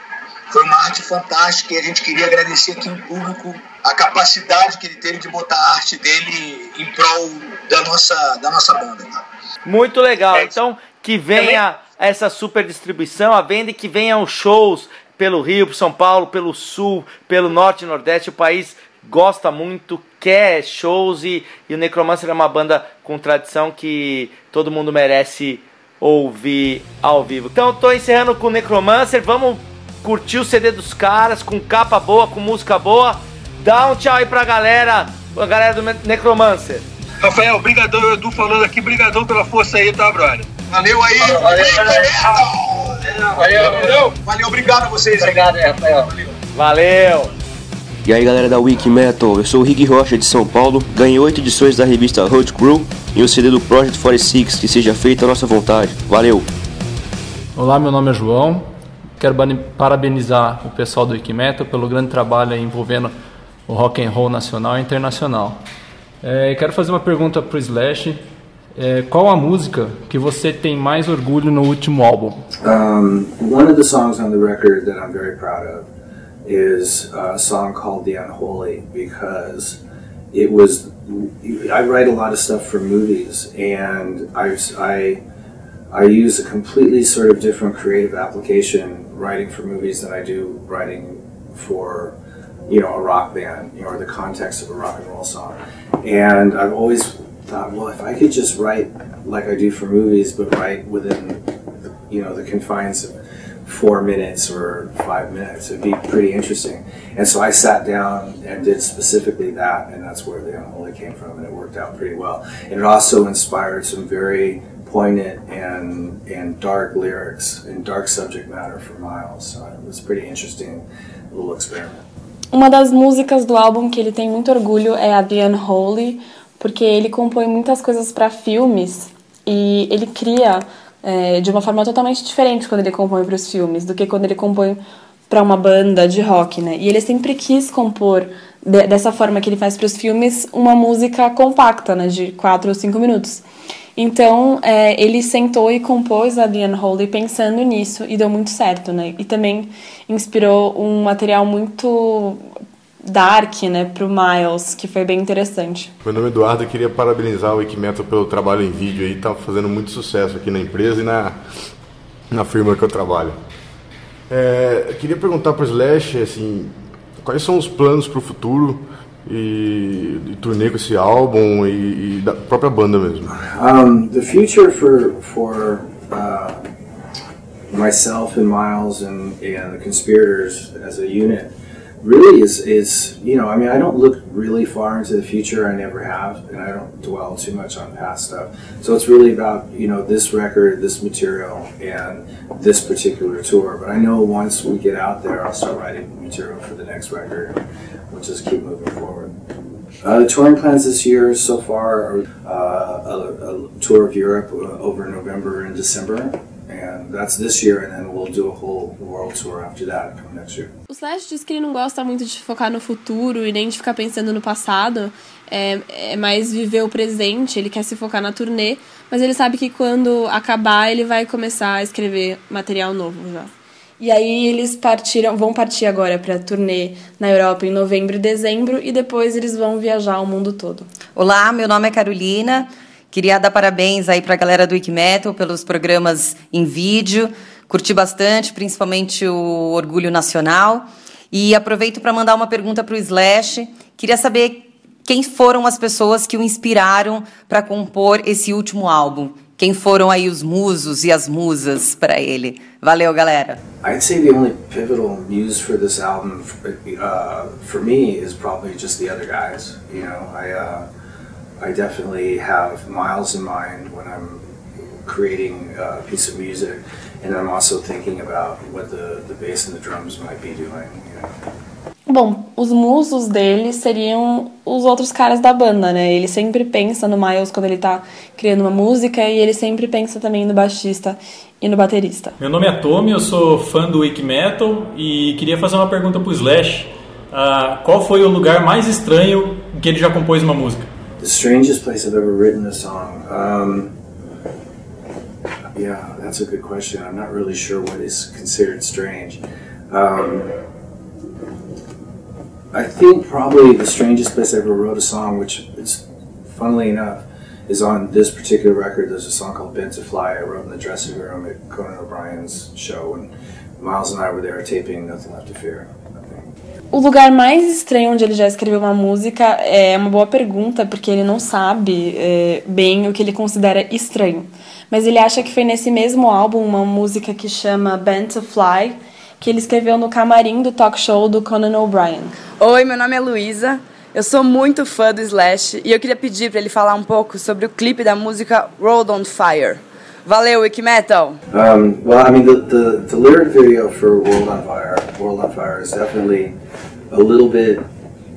Foi uma arte fantástica e a gente queria agradecer aqui em público a capacidade que ele teve de botar a arte dele em prol da nossa, da nossa banda. Muito legal. Então, que venha essa super distribuição, a venda e que venham shows pelo Rio, por São Paulo, pelo Sul, pelo Norte e Nordeste. O país gosta muito, quer shows e, e o Necromancer é uma banda com tradição que todo mundo merece ouvir ao vivo. Então, estou encerrando com o Necromancer. Vamos curtir o CD dos caras, com capa boa, com música boa. Dá um tchau aí pra galera, a galera do Necromancer. Rafael, brigadão, Edu falando aqui, brigadão pela força aí, tá, brother? Valeu aí. Valeu, valeu, valeu. Valeu, obrigado a vocês. Obrigado, Rafael. Valeu! E aí galera da Wiki Metal, eu sou o Rick Rocha de São Paulo, ganhei 8 edições da revista Road Crew e o CD do Project 46, que seja feita a nossa vontade. Valeu! Olá, meu nome é João, quero parabenizar o pessoal do Wiki Metal pelo grande trabalho envolvendo o rock and roll nacional e internacional. É, quero fazer uma pergunta para o Slash, é, qual a música que você tem mais orgulho no último álbum? Um, one of the songs on the record that I'm very proud of is a song called The Unholy because it was. I write a lot of stuff for movies, and I, I, I use a completely sort of different creative application writing for movies than I do writing for, you know, a rock band, you know, or the context of a rock and roll song. And I've always thought, well, if I could just write like I do for movies, but write within, you know, the confines of four minutes or five minutes. It'd be pretty interesting. And so I sat down and did specifically that, and that's where the Unholy came from, and it worked out pretty well. And it also inspired some very poignant and and dark lyrics and dark subject matter for Miles. So it was a pretty interesting little experiment. Uma das músicas do álbum que ele tem muito orgulho é a The Unholy, porque ele compõe muitas coisas para filmes e ele cria é, de uma forma totalmente diferente quando ele compõe para os filmes do que quando ele compõe para uma banda de rock, né? E ele sempre quis compor de, dessa forma que ele faz para os filmes uma música compacta, né, de quatro ou cinco minutos. Então é, ele sentou e compôs a The Unholy pensando nisso e deu muito certo, né? E também inspirou um material muito dark, né, pro Miles, que foi bem interessante. Meu nome é Eduardo, eu queria parabenizar o Wikimetal pelo trabalho em vídeo aí, tá fazendo muito sucesso aqui na empresa e na, na firma que eu trabalho. É, eu queria perguntar para o Slash, assim, quais são os planos para o futuro e, e turnê com esse álbum e, e, da própria banda mesmo? Um, the future for, for uh, myself and Miles and, and the conspirators as a unit really is is you know I mean I don't look really far into the future. I never have and I don't dwell too much on past stuff. So it's really about you know this record this material and this particular tour. But I know once we get out there I'll start writing material for the next record we'll just keep moving forward. Uh, the touring plans this year so far are uh, a, a tour of Europe uh, over November and December and that's this year, and then we'll do a whole world tour after that come next year. O Slash diz que ele não gosta muito de focar no futuro e nem de ficar pensando no passado, é, é mais viver o presente, ele quer se focar na turnê, mas ele sabe que quando acabar ele vai começar a escrever material novo já. E aí eles partiram, vão partir agora para turnê na Europa em novembro e dezembro e depois eles vão viajar o mundo todo. Olá, meu nome é Carolina. Queria dar parabéns aí para a galera do Wikimetal pelos programas em vídeo. Curti bastante, principalmente o Orgulho Nacional. E aproveito para mandar uma pergunta para o Slash. Queria saber quem foram as pessoas que o inspiraram para compor esse último álbum. Quem foram aí os musos e as musas para ele? Valeu, galera. I'd say the only pivotal muse for this album, uh, for me, is probably just the other guys. You know, I. Uh, I definitely have miles in mind when I'm creating a piece of music, and I'm also thinking about what the, the bass and the drums might be doing. You know. Bom, os musos dele seriam os outros caras da banda, né? Ele sempre pensa no Miles quando ele tá criando uma música e ele sempre pensa também no baixista e no baterista. Meu nome é Tommy, eu sou fã do Wiki Metal e queria fazer uma pergunta pro Slash. Uh, qual foi o lugar mais estranho em que ele já compôs uma música? The strangest place I've ever written a song. Um, yeah, that's a good question. I'm not really sure what is considered strange. Um, I think probably the strangest place I ever wrote a song, which is funnily enough, is on this particular record. There's a song called Bent to Fly I wrote in the dressing room at Conan O'Brien's show, and Miles and I were there taping Nothing Left to Fear. O lugar mais estranho onde ele já escreveu uma música é uma boa pergunta, porque ele não sabe é, bem o que ele considera estranho. Mas ele acha que foi nesse mesmo álbum uma música que chama Band to Fly, que ele escreveu no camarim do talk show do Conan O'Brien. Oi, meu nome é Luísa. Eu sou muito fã do Slash e eu queria pedir para ele falar um pouco sobre o clipe da música Road on Fire. Valeu, Wiki Metal! Um, well, I mean, the, the, the lyric video for World on Fire, World on Fire, is definitely a little bit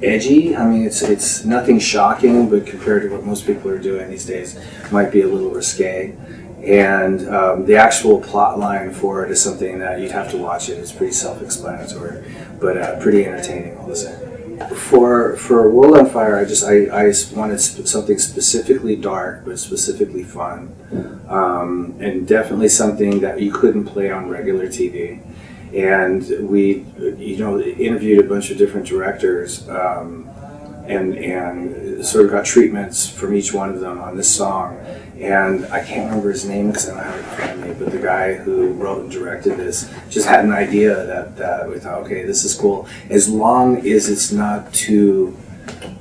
edgy. I mean, it's it's nothing shocking, but compared to what most people are doing these days, might be a little risque. And um, the actual plot line for it is something that you'd have to watch it. It's pretty self-explanatory, but uh, pretty entertaining all the same. For for World on Fire, I just I, I wanted sp- something specifically dark, but specifically fun, um, and definitely something that you couldn't play on regular TV. And we, you know, interviewed a bunch of different directors, um, and and sort of got treatments from each one of them on this song. And I can't remember his name because I don't have it in front of me, but the guy who wrote and directed this just had an idea that, that we thought, okay, this is cool. As long as it's not too,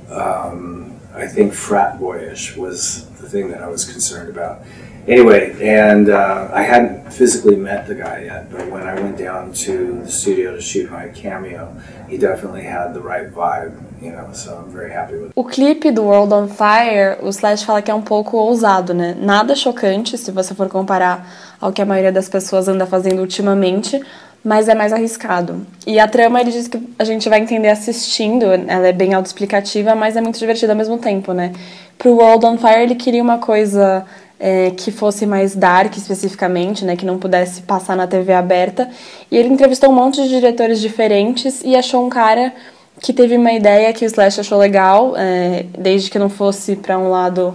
um, I think, frat boyish was the thing that I was concerned about. Anyway, and uh, I hadn't physically met the guy yet, but when I went down to the studio to shoot my cameo, he definitely had the right vibe, you know, so I'm very happy with it. O clipe do World on Fire, o Slash fala que é um pouco ousado, né? Nada chocante se você for comparar ao que a maioria das pessoas anda fazendo ultimamente, mas é mais arriscado. E a trama, ele diz que a gente vai entender assistindo, ela é bem autoexplicativa, mas é muito divertida ao mesmo tempo, né? Pro World on Fire, ele queria uma coisa é, que fosse mais dark especificamente, né, que não pudesse passar na TV aberta. E ele entrevistou um monte de diretores diferentes e achou um cara que teve uma ideia que o Slash achou legal, é, desde que não fosse para um lado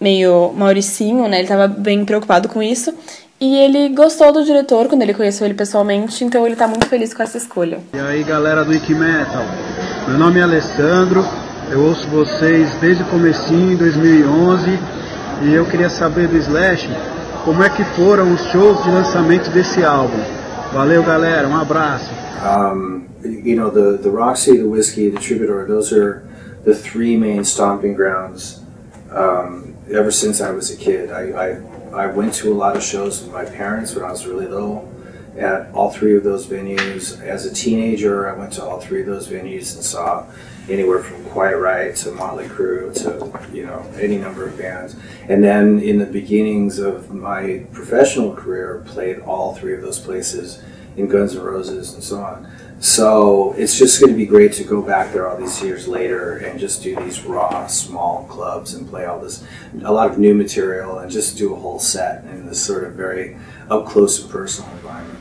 meio mauricinho, né, ele estava bem preocupado com isso. E ele gostou do diretor quando ele conheceu ele pessoalmente, então ele está muito feliz com essa escolha. E aí galera do Wiki Metal, meu nome é Alessandro, eu ouço vocês desde o comecinho, em 2011 e eu queria saber do Slash como é que foram os shows de lançamento desse álbum. Valeu, galera, um abraço. Um, you know, the, the Roxy, the Whiskey, the Troubadour, those are the three main stomping grounds um, ever since I was a kid. I, I, I went to a lot of shows with my parents when I was really little at all three of those venues. As a teenager, I went to all three of those venues and saw anywhere from Quiet Riot to Motley Crue to you know any number of bands. And then in the beginnings of my professional career, played all three of those places in Guns N' Roses and so on. So it's just going to be great to go back there all these years later and just do these raw, small clubs and play all this, a lot of new material and just do a whole set in this sort of very up close and personal environment.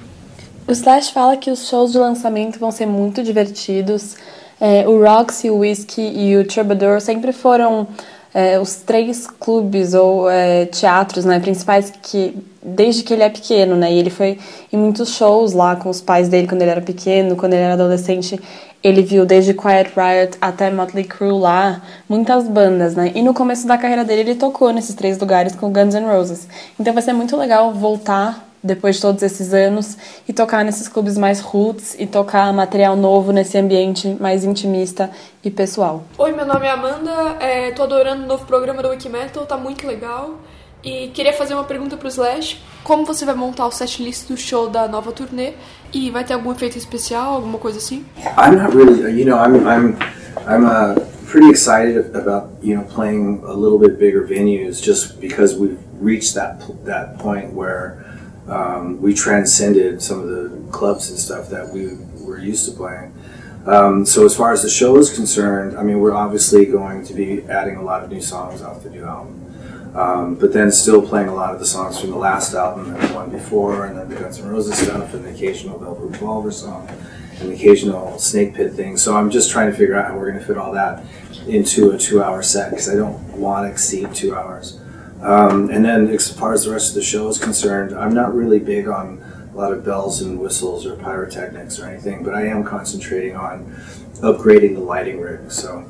O Slash fala que os shows de lançamento vão ser muito divertidos. É, o Roxy, o Whiskey e o Troubadour sempre foram é, os três clubes ou é, teatros né, principais que desde que ele é pequeno, né? E ele foi em muitos shows lá com os pais dele quando ele era pequeno, quando ele era adolescente. Ele viu desde Quiet Riot até Motley Crue lá, muitas bandas, né? E no começo da carreira dele ele tocou nesses três lugares com Guns N' Roses. Então vai ser muito legal voltar depois de todos esses anos e tocar nesses clubes mais roots e tocar material novo nesse ambiente mais intimista e pessoal. Oi, meu nome é Amanda, é, tô adorando o novo programa do Wikimetal, tá muito legal. E queria fazer uma pergunta pro Slash. Como você vai montar o setlist do show da nova turnê? E vai ter algum efeito especial, alguma coisa assim? I'm not really, you know, I'm I'm I'm uh, pretty excited about you know playing a little bit bigger venues just because we've reached that that point where um, we transcended some of the clubs and stuff that we were used to playing. Um, so as far as the show is concerned, I mean, we're obviously going to be adding a lot of new songs off the new album. Um, but then still playing a lot of the songs from the last album and the one before, and then the Guns N' Roses stuff, and the occasional Velvet Revolver song, and the occasional Snake Pit thing. So I'm just trying to figure out how we're going to fit all that into a two-hour set because I don't want to exceed two hours. Um, and then as far as the rest of the show is concerned, I'm not really big on a lot of bells and whistles or pyrotechnics or anything, but I am concentrating on upgrading the lighting rig, so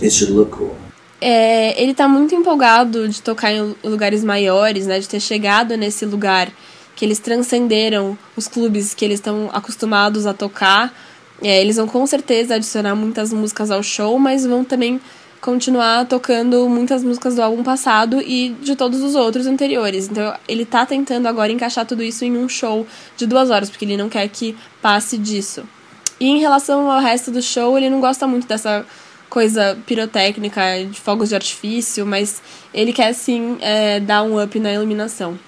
it should look cool. É, ele tá muito empolgado de tocar em lugares maiores, né? De ter chegado nesse lugar que eles transcenderam os clubes que eles estão acostumados a tocar. É, eles vão com certeza adicionar muitas músicas ao show, mas vão também continuar tocando muitas músicas do álbum passado e de todos os outros anteriores. Então ele tá tentando agora encaixar tudo isso em um show de duas horas, porque ele não quer que passe disso. E em relação ao resto do show, ele não gosta muito dessa coisa pirotécnica, de fogos de artifício, mas ele quer sim é, dar um up na iluminação.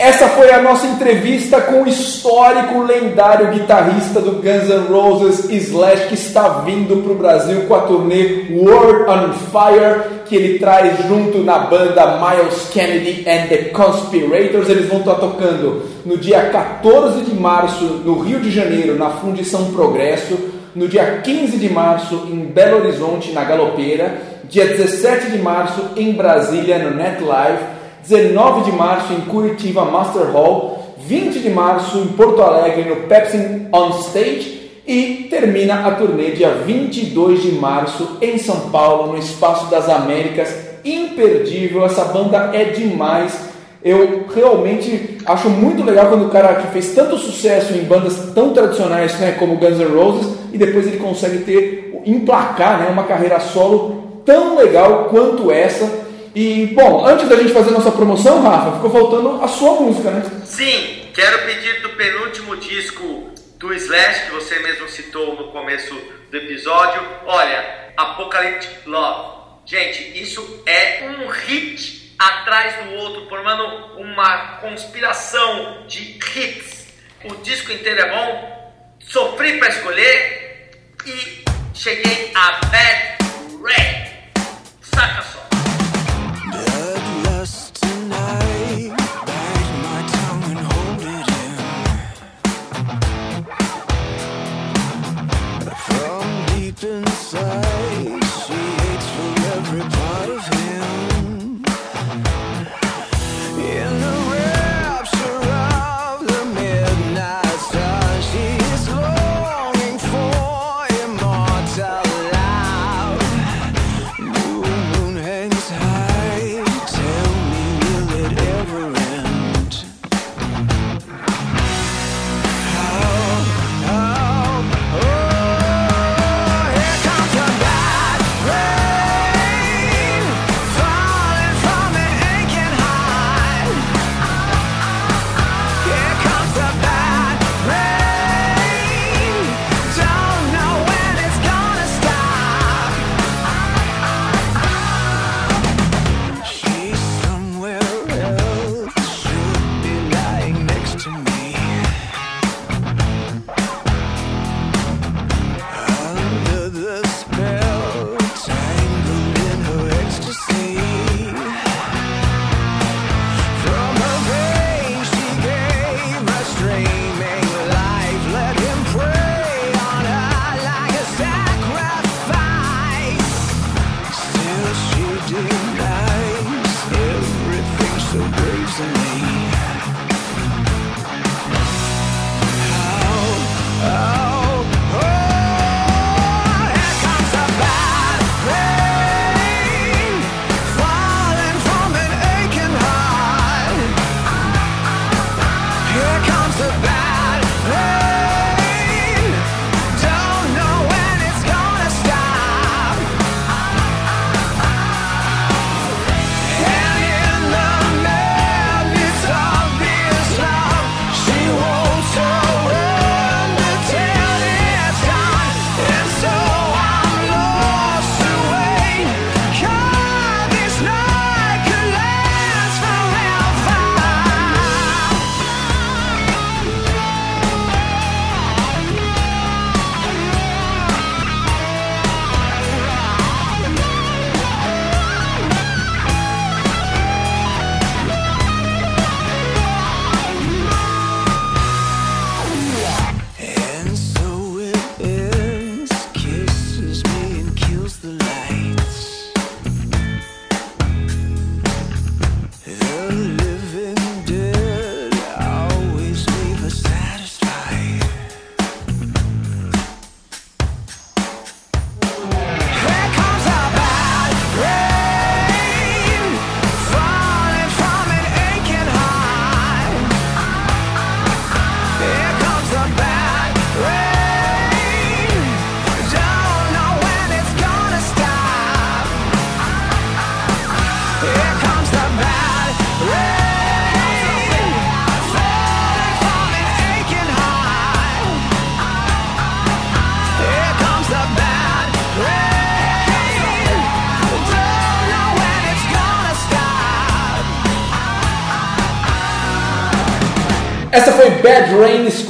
Essa foi a nossa entrevista com o histórico, lendário guitarrista do Guns N' Roses, Slash, que está vindo para o Brasil com a turnê World on Fire, que ele traz junto na banda Miles Kennedy and the Conspirators. Eles vão estar tocando no dia 14 de março no Rio de Janeiro, na Fundição Progresso, no dia 15 de março em Belo Horizonte, na Galopeira, dia 17 de março em Brasília, no Net Live. 19 de março em Curitiba Master Hall, 20 de março em Porto Alegre no Pepsi On Stage e termina a turnê dia 22 de março em São Paulo no Espaço das Américas. Imperdível, essa banda é demais. Eu realmente acho muito legal quando o cara que fez tanto sucesso em bandas tão tradicionais né, como Guns N' Roses e depois ele consegue ter emplacar né, uma carreira solo tão legal quanto essa e, bom, antes da gente fazer nossa promoção, Rafa, ficou faltando a sua música, né? Sim, quero pedir do penúltimo disco do Slash, que você mesmo citou no começo do episódio. Olha, Apocalyptic Love. Gente, isso é um hit atrás do outro, formando uma conspiração de hits. O disco inteiro é bom, sofri para escolher e cheguei a Bad Red. Saca só.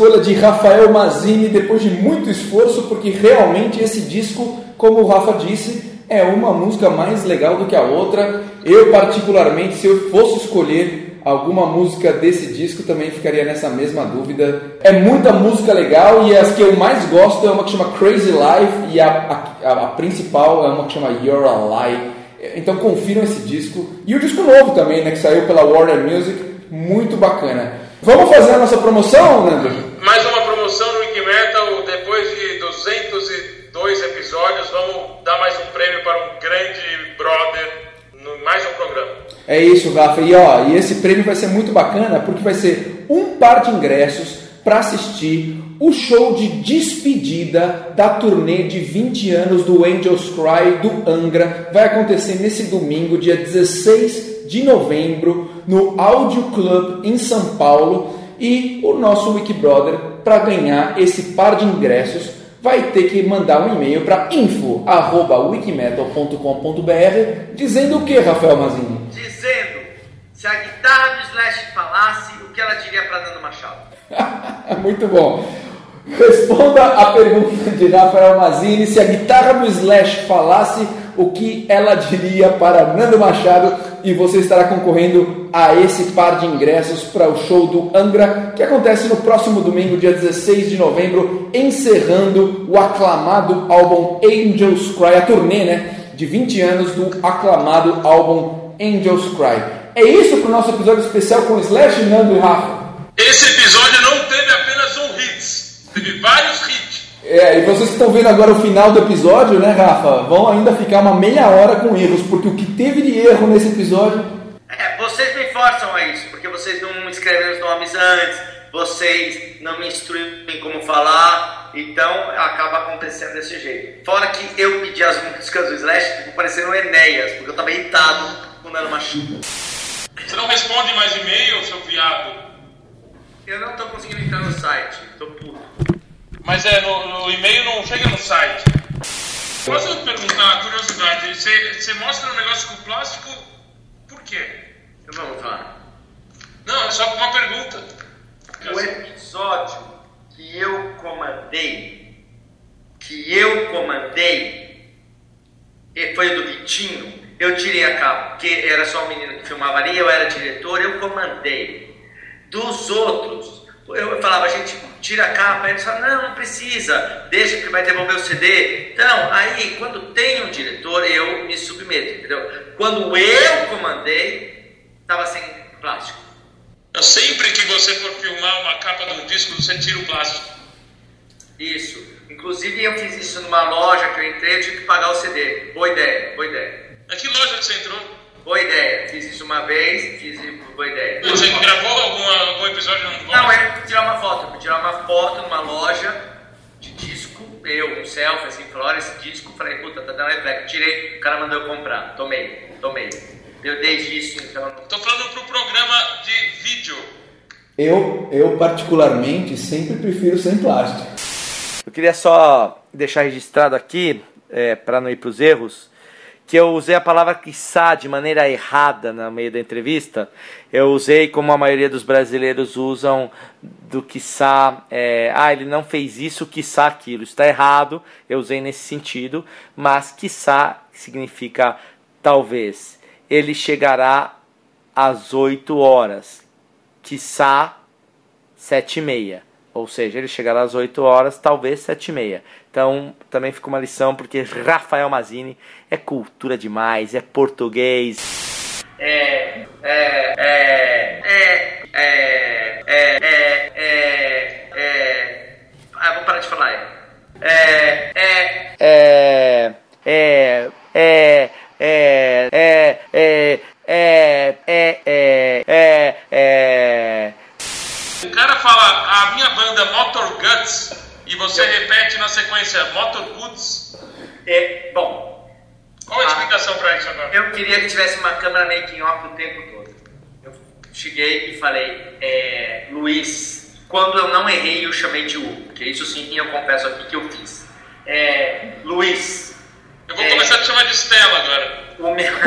Escolha de Rafael Mazini, depois de muito esforço, porque realmente esse disco, como o Rafa disse, é uma música mais legal do que a outra. Eu, particularmente, se eu fosse escolher alguma música desse disco, também ficaria nessa mesma dúvida. É muita música legal e as que eu mais gosto é uma que chama Crazy Life e a, a, a principal é uma que chama You're a Lie. Então confiram esse disco. E o disco novo também, né, que saiu pela Warner Music, muito bacana. Vamos fazer a nossa promoção, Nando? Mais uma promoção no Wikimetal, depois de 202 episódios, vamos dar mais um prêmio para um grande brother no mais um programa. É isso, Rafa. E ó, e esse prêmio vai ser muito bacana porque vai ser um par de ingressos para assistir o show de despedida da turnê de 20 anos do Angels Cry do Angra. Vai acontecer nesse domingo, dia 16 de novembro, no Audio Club em São Paulo. E o nosso Wikibrother, para ganhar esse par de ingressos, vai ter que mandar um e-mail para info.wikimetal.com.br dizendo o que, Rafael Mazini? Dizendo se a guitarra do Slash falasse, o que ela diria para Nando Machado. [laughs] Muito bom. Responda a pergunta de Rafael Mazini: se a guitarra do Slash falasse, o que ela diria para Nando Machado? E você estará concorrendo a esse par de ingressos para o show do Angra, que acontece no próximo domingo, dia 16 de novembro, encerrando o aclamado álbum Angels Cry, a turnê né, de 20 anos do aclamado álbum Angels Cry. É isso para o nosso episódio especial com Slash, Nando e Rafa. Esse episódio não teve apenas um hits, teve vários hits. É, e vocês que estão vendo agora o final do episódio, né, Rafa? Vão ainda ficar uma meia hora com erros, porque o que teve de erro nesse episódio. É, vocês me forçam a isso, porque vocês não escrevem os nomes antes, vocês não me instruem em como falar, então acaba acontecendo desse jeito. Fora que eu pedi as músicas do Slash, ficou parecendo o Enéas, porque eu tava irritado com o Nano Machado. Você não responde mais e-mail, seu viado? Eu não tô conseguindo entrar no site, tô puto. Mas é, no, no e-mail não chega no site. Posso perguntar, curiosidade, você, você mostra um negócio com plástico, por quê? Eu vou falar. Não, é só uma pergunta. O episódio que eu comandei, que eu comandei, e foi o do Vitinho, eu tirei a capa, porque era só um menino que filmava ali, eu era diretor, eu comandei. Dos outros, eu falava, a gente tira a capa, aí eles falavam, não, não precisa, deixa que vai devolver o CD. Então, aí, quando tem um diretor, eu me submeto, entendeu? Quando eu comandei, estava sem plástico. Eu sempre que você for filmar uma capa de um disco, você tira o plástico. Isso. Inclusive, eu fiz isso numa loja que eu entrei, eu tive que pagar o CD. Boa ideia, boa ideia. Em que loja que você entrou? Boa ideia. Fiz isso uma vez, fiz boa ideia. Você gravou alguma, algum episódio no Não, é tirar uma foto. Eu fui tirar uma foto numa loja de disco, eu, um selfie, assim, falou, olha esse disco, falei, puta, tá dando reflexo. Tirei, o cara mandou eu comprar. Tomei, tomei. Deu desde isso, então. Tô falando pro programa de vídeo. Eu, eu particularmente, sempre prefiro sem plástico. Eu queria só deixar registrado aqui, é, para não ir para os erros, que eu usei a palavra quiçá de maneira errada no meio da entrevista. Eu usei como a maioria dos brasileiros usam do quiçá, é, ah, ele não fez isso, quiçá aquilo. Está errado, eu usei nesse sentido, mas quiçá significa talvez. Ele chegará às 8 horas, quiçá 7 e meia. Ou seja, ele chegará às 8 horas, talvez 7 e meia. Então, também fica uma lição, porque Rafael Mazini é cultura demais, é português. É, é, é, a minha banda Motor Guts e você repete na sequência Motor Goods. É, bom. Qual a explicação pra isso agora? Eu queria que tivesse uma câmera making off o tempo todo. Eu cheguei e falei, é, Luiz, quando eu não errei, eu chamei de U, porque isso sim eu confesso aqui que eu fiz. É, Luiz. Eu vou começar a te chamar de Stella agora. O meu. [laughs]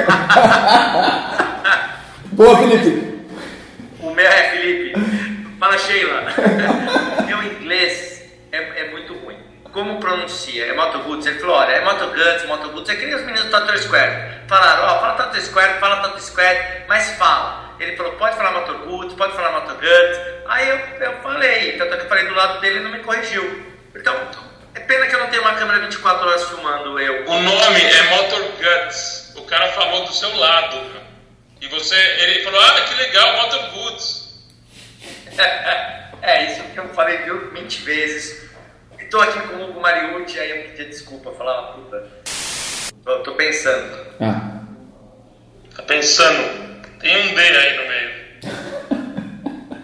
Boa, Felipe. o meu é Felipe. Fala, Sheila. [laughs] Meu inglês é, é muito ruim. Como pronuncia? É Moto Goods? Ele falou, olha, é Moto Guts, Moto Goods. É que nem os meninos do Tattoo Square. Falaram, ó, fala Tattoo Square, fala Tattoo Square, mas fala. Ele falou, pode falar Moto Goods, pode falar Moto Guts. Aí eu, eu falei, tanto é que eu falei do lado dele e não me corrigiu. Então, é pena que eu não tenho uma câmera 24 horas filmando eu. O nome é Motor Guts. O cara falou do seu lado. E você, ele falou, ah, que legal, Motor Goods. [laughs] é, isso que eu falei viu 20 vezes. Estou aqui com o Hugo Mariucci, aí eu pedi desculpa, falar uma puta. Tô, tô pensando. Ah. Tá pensando? Tem um D aí no meio.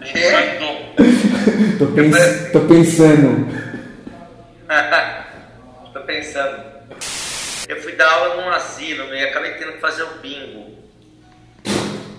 [laughs] Pensando. [laughs] Tô, pens- tô pensando. Tô pensando. Eu fui dar aula num asilo e acabei tendo que fazer o bingo.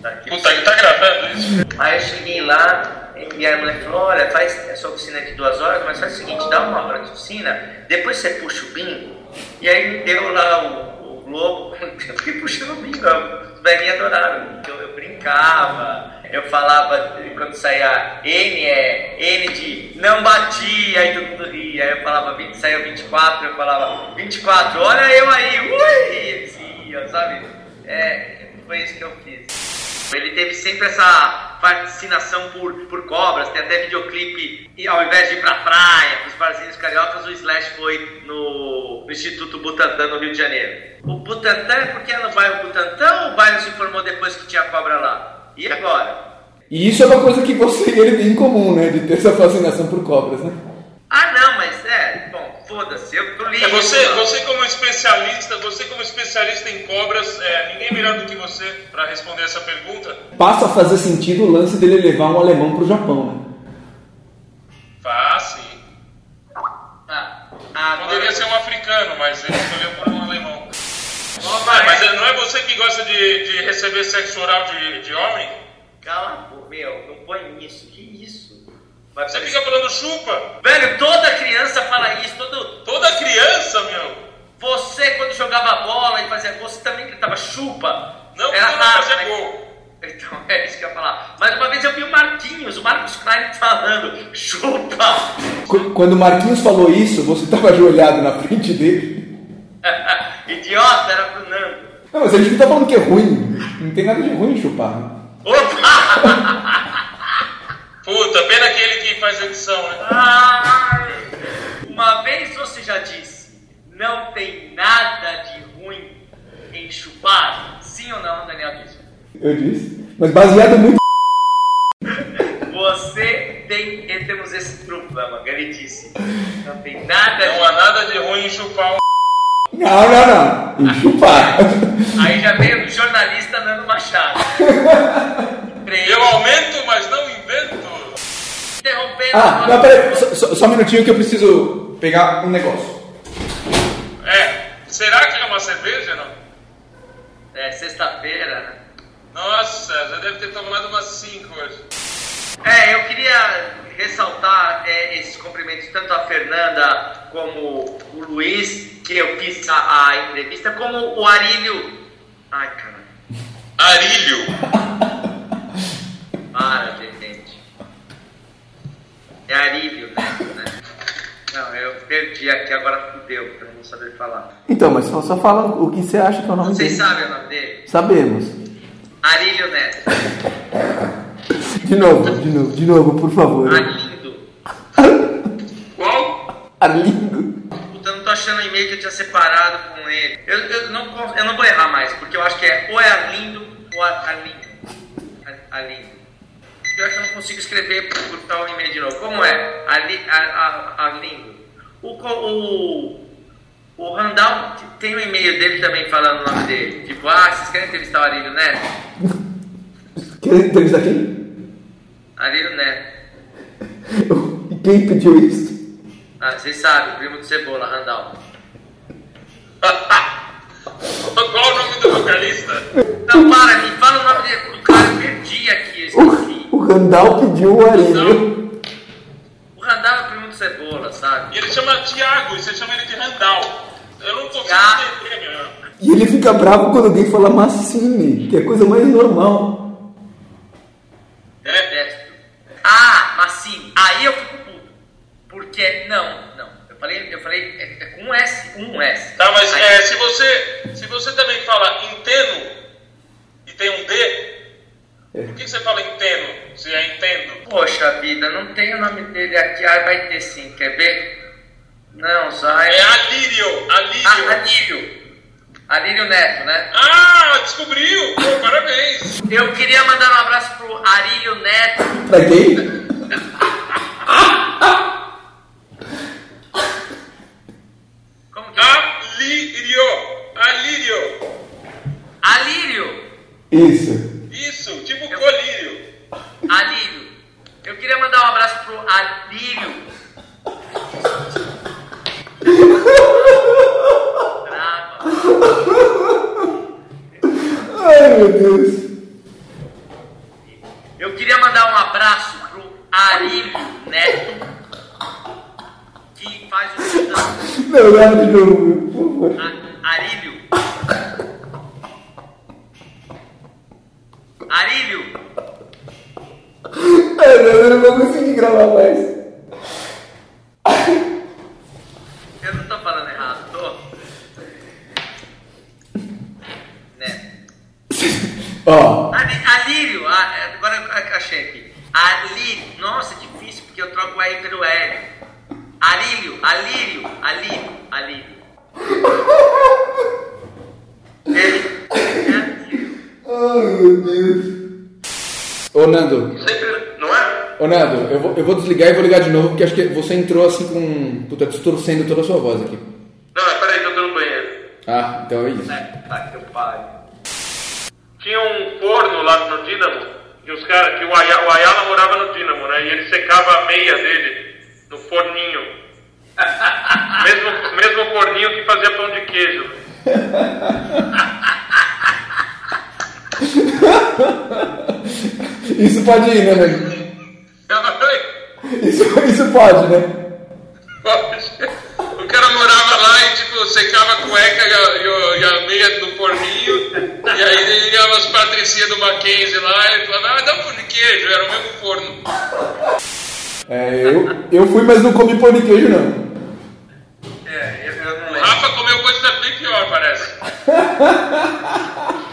Aqui. Puta, que tá gravando isso? Aí eu cheguei lá e a mulher falou, olha, faz essa oficina de duas horas, mas faz o seguinte, dá uma hora de oficina, depois você puxa o bingo. E aí deu lá o, o globo, [laughs] eu fiquei puxando o bingo, os velhinhos adoraram. Eu, eu brincava, eu falava, quando saía N é N de não bati, aí todo mundo ria. Aí eu falava 20, saía 24, eu falava 24, olha eu aí, ui! Eles riam, sabe? É, foi isso que eu fiz. Ele teve sempre essa fascinação por, por cobras, tem até videoclipe, e ao invés de ir pra praia, pros barzinhos cariocas, o Slash foi no, no Instituto Butantan, no Rio de Janeiro. O Butantan é porque ela vai ao Butantan ou o bairro se informou depois que tinha cobra lá? E agora? E isso é uma coisa que você e ele tem em comum, né? De ter essa fascinação por cobras, né? Ah, não, mas é, foda-se, eu tô É, livre. você, você como especialista, você como especialista em cobras, é, ninguém melhor do que você para responder essa pergunta. Passa a fazer sentido o lance dele levar um alemão pro Japão, né? Faz sim. Ah, Poderia ser um africano, mas ele escolheu por um alemão. É, mas é- não é você que gosta de, de receber sexo oral de, de homem? Cala a boca, meu, não põe nisso, que isso? Vai Você fica falando chupa? Velho, toda criança fala isso, todo... Toda criança, meu? Você, quando jogava bola e fazia gol, você também gritava chupa? Não, Era porque eu não raro, fazia né? gol. Então, [laughs] é isso que eu ia falar. Mas uma vez eu vi o Marquinhos, o Marcos Klein [laughs] falando, chupa! Qu- Quando o Marquinhos falou isso, você estava ajoelhado na frente dele. [laughs] Idiota, era pro Nando. Não, mas a gente não tá falando que é ruim. Não tem nada de ruim em chupar. né? Puta, pena aquele que faz edição, né? Ai, uma vez você já disse, não tem nada de ruim em chupar? Sim ou não, Daniel disse? Eu disse. Mas baseado muito. Você tem, e temos esse problema, ele disse. Não tem nada Não há nada de ruim em chupar um. Não, não, não. Em chupar. Aí já veio do jornalista Nando Machado. [laughs] Eu aumento, mas não invento. Interrompendo. Ah, não, peraí. Só, só- só um minutinho que eu preciso pegar um negócio. É, será que é uma cerveja, não? É sexta-feira, né? Nossa, já deve ter tomado umas 5 hoje. É, eu queria ressaltar é, esses cumprimentos tanto a Fernanda como o Luiz, que eu fiz a, a entrevista, como o Arílio. Ai, cara. Arílio? [laughs] Para, gente. É Arílio, né? Não, eu perdi aqui, agora fudeu, porque eu não vou saber falar. Então, mas só, só fala o que você acha que é o nome Vocês dele. sabem o nome dele? Sabemos. Arílio Neto. De novo, de novo, de novo, por favor. Arlindo. Qual? Arlindo. Puta, eu não tô achando o e-mail que eu tinha separado com ele. Eu, eu, não, eu não vou errar mais, porque eu acho que é ou é Arlindo ou Ar- Arlindo. Ar- Arlindo. Pior que eu não consigo escrever por, por tal e-mail de novo. Como é? Arli, Ar, Ar- Arlindo. O, co- o, o Randall tem um e-mail dele também falando o nome dele. Tipo, ah, vocês querem entrevistar o Arílio Neto? [laughs] Quer entrevistar quem? Arílio Neto. [laughs] E quem pediu isso? Ah, vocês sabem, o primo de Cebola, Randall. [laughs] Qual o nome do vocalista? Não, para, me fala o nome dele, do cara, eu perdi aqui, esqueci. O Randall pediu o Arílio. O Randall é o primo de Cebola, sabe? E ele chama Tiago, e você chama ele de Randall. Eu não consigo entender, meu. E ele fica bravo quando alguém fala Massini, que é a coisa mais normal. Detesto. Ah, assim, aí eu fico puto. Porque, não, não. Eu falei, eu falei é, é com um S, um S. Tá, mas Aí- é, se, você, se você também fala enteno tem um D, por que você fala enteno se é entendo? Poxa vida, não tem o nome dele aqui. Ah, vai ter sim, quer ver? Não, Zay. É Alírio, Alírio. Ah, Alírio. Alírio Neto, né? Ah, descobriu! Pô, parabéns! Eu queria mandar um abraço pro Arílio Neto. Pra quem? Alírio! Alírio! Alírio! Isso. Isso, tipo colírio. Alírio. Eu queria mandar um abraço pro Alírio. Ai, meu Deus. Eu queria mandar um abraço pro Arílio Neto, que faz o Não, nada de novo, por favor. Arílio. Arílio. [laughs] Ai, não, eu não vou conseguir gravar mais. Eu não tô falando errado, tô? Né? Ó, Ali- Alírio, ah, é, agora eu achei aqui. Alírio, nossa, difícil porque eu troco o R pelo L. Arílio, Alírio, Alírio, Alírio. [laughs] ai, meu Deus. Ô, Nando. Sempre, não é? Ô, Nando, eu vou, eu vou desligar e vou ligar de novo, porque acho que você entrou assim com... Puta, distorcendo toda a sua voz aqui. Não, mas peraí que eu tô no banheiro. Ah, então é isso. Tá, teu pai. Tinha um forno lá no Dínamo, que os caras, que o, Aya, o Ayala morava no Dínamo, né? E ele secava a meia dele no forninho. [laughs] mesmo, mesmo forninho que fazia pão de queijo. [laughs] [laughs] Isso pode ir, né, Nando? Isso, isso pode, né? O cara morava lá e tipo, secava a cueca e a, meia no forninho. E aí ia umas patricinhas do Mackenzie lá e falava, ah, dá um pão de queijo, era o mesmo forno. É, eu, eu fui, mas não comi pão de queijo, não. É, eu, não O Rafa comeu coisa bem pior, parece.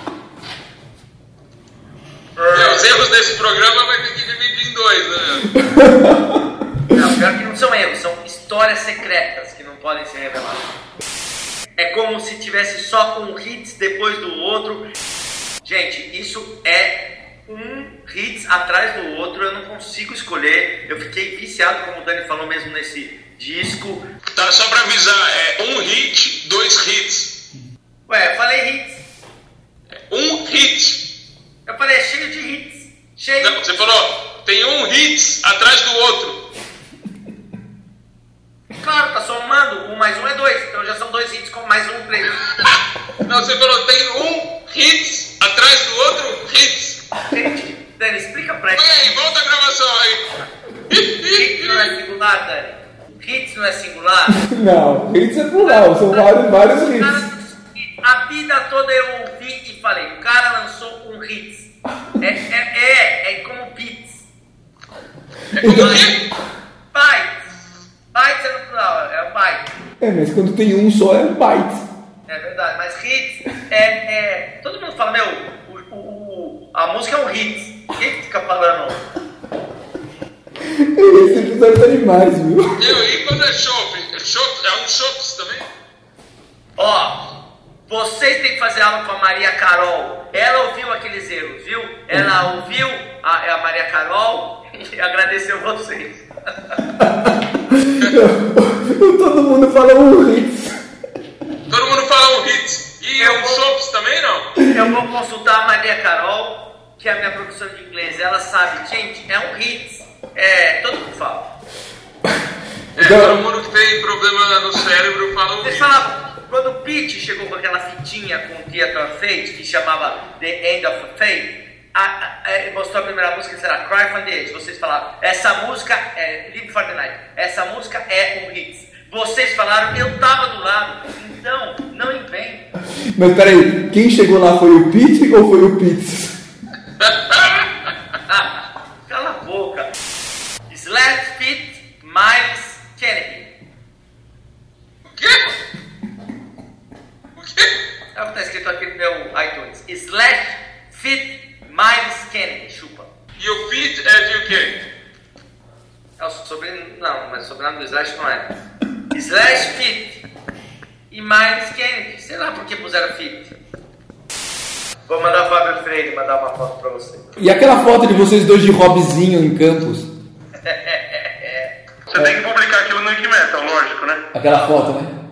[laughs] É, os erros desse programa vai ter que dividir em dois, né? [laughs] Não, pior que não são erros, são histórias secretas que não podem ser reveladas. É como se tivesse só um hits depois do outro. Gente, isso é um hits atrás do outro, eu não consigo escolher. Eu fiquei viciado, como o Dani falou mesmo nesse disco. Tá, só pra avisar, é um hit, dois hits. Ué, eu falei hits. Um hit. Eu falei, é cheio de hits. Cheio. Não, você falou, tem um hits atrás do outro. Claro, tá somando. Um mais um é dois. Então já são dois hits com mais um, três. [laughs] Não, você falou, tem um hits atrás do outro hits. Dani, explica pra ele. Ei, volta a gravação aí. Hits não é singular, Dani. Hits não é singular. [laughs] Não, hits é plural, são vários, vários hits. A vida toda eu ouvi e falei, o cara lançou um hits. É, é, é, é como bits. É como o quê? Bytes. Bytes é no plural, é o byte. É, mas quando tem um só é bytes. É verdade, mas hits é, é. Todo mundo fala, meu, o, o, o- a música é um hit. Quem que fica falando? Esse episódio tá demais, viu? Meu, e quando é chopp? É, chopp, é um chopps também? Ó, vocês têm que fazer aula com a Maria Carol. Ela ouviu aqueles erros, viu? Ela ouviu a, a Maria Carol e [laughs] agradeceu vocês. [laughs] Todo mundo fala um hits. Todo mundo fala um hits. E um chopps também não? Eu vou consultar a Maria Carol, que é a minha professora de inglês. Ela sabe, gente, é um hit. É, todo mundo fala. É, todo mundo que tem problema no cérebro fala um Vocês hits. falavam, quando o Pete chegou com aquela fitinha com o Theater of Fate, que chamava The End of Fate, a, a, a, mostrou a primeira música, que será Cry from the Edge. Vocês falaram, essa música é Live for the Night, essa música é um hit. Vocês falaram, eu tava do lado, então não invente. Mas peraí, quem chegou lá foi o Pete ou foi o Pitts? [laughs] Cala a boca. Slash Fit Miles Kennedy. O quê? É o que tá escrito aqui no meu iTunes. Slash Fit Miles Kennedy. Chupa. E o Fit é de o quê? É o sobrenome. Não, mas o sobrenome do Slash não é. Slash Fit e Miles Kennedy. Sei lá por que puseram Fit. Vou mandar o Fábio Freire mandar uma foto pra você. E aquela foto de vocês dois de Robzinho em Campos? Você tem que publicar aquilo no Wikimetal, lógico, né? Aquela foto, né?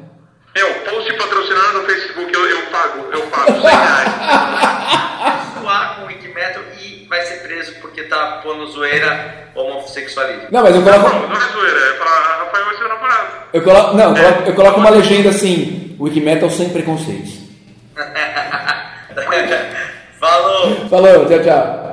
Eu, post patrocinado no Facebook, eu, eu pago, eu pago 100 reais. [laughs] Zoar com o Wikimetal e vai ser preso porque tá pondo zoeira homossexualismo. Não, mas eu coloco, Não, não é zoeira, é falar, Rafael é seu namorado. eu coloco, não, eu coloco, eu coloco uma legenda assim: Wikimetal sem preconceitos. [laughs] Falou! Falou, tchau, tchau.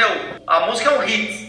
é o, a música é um hit,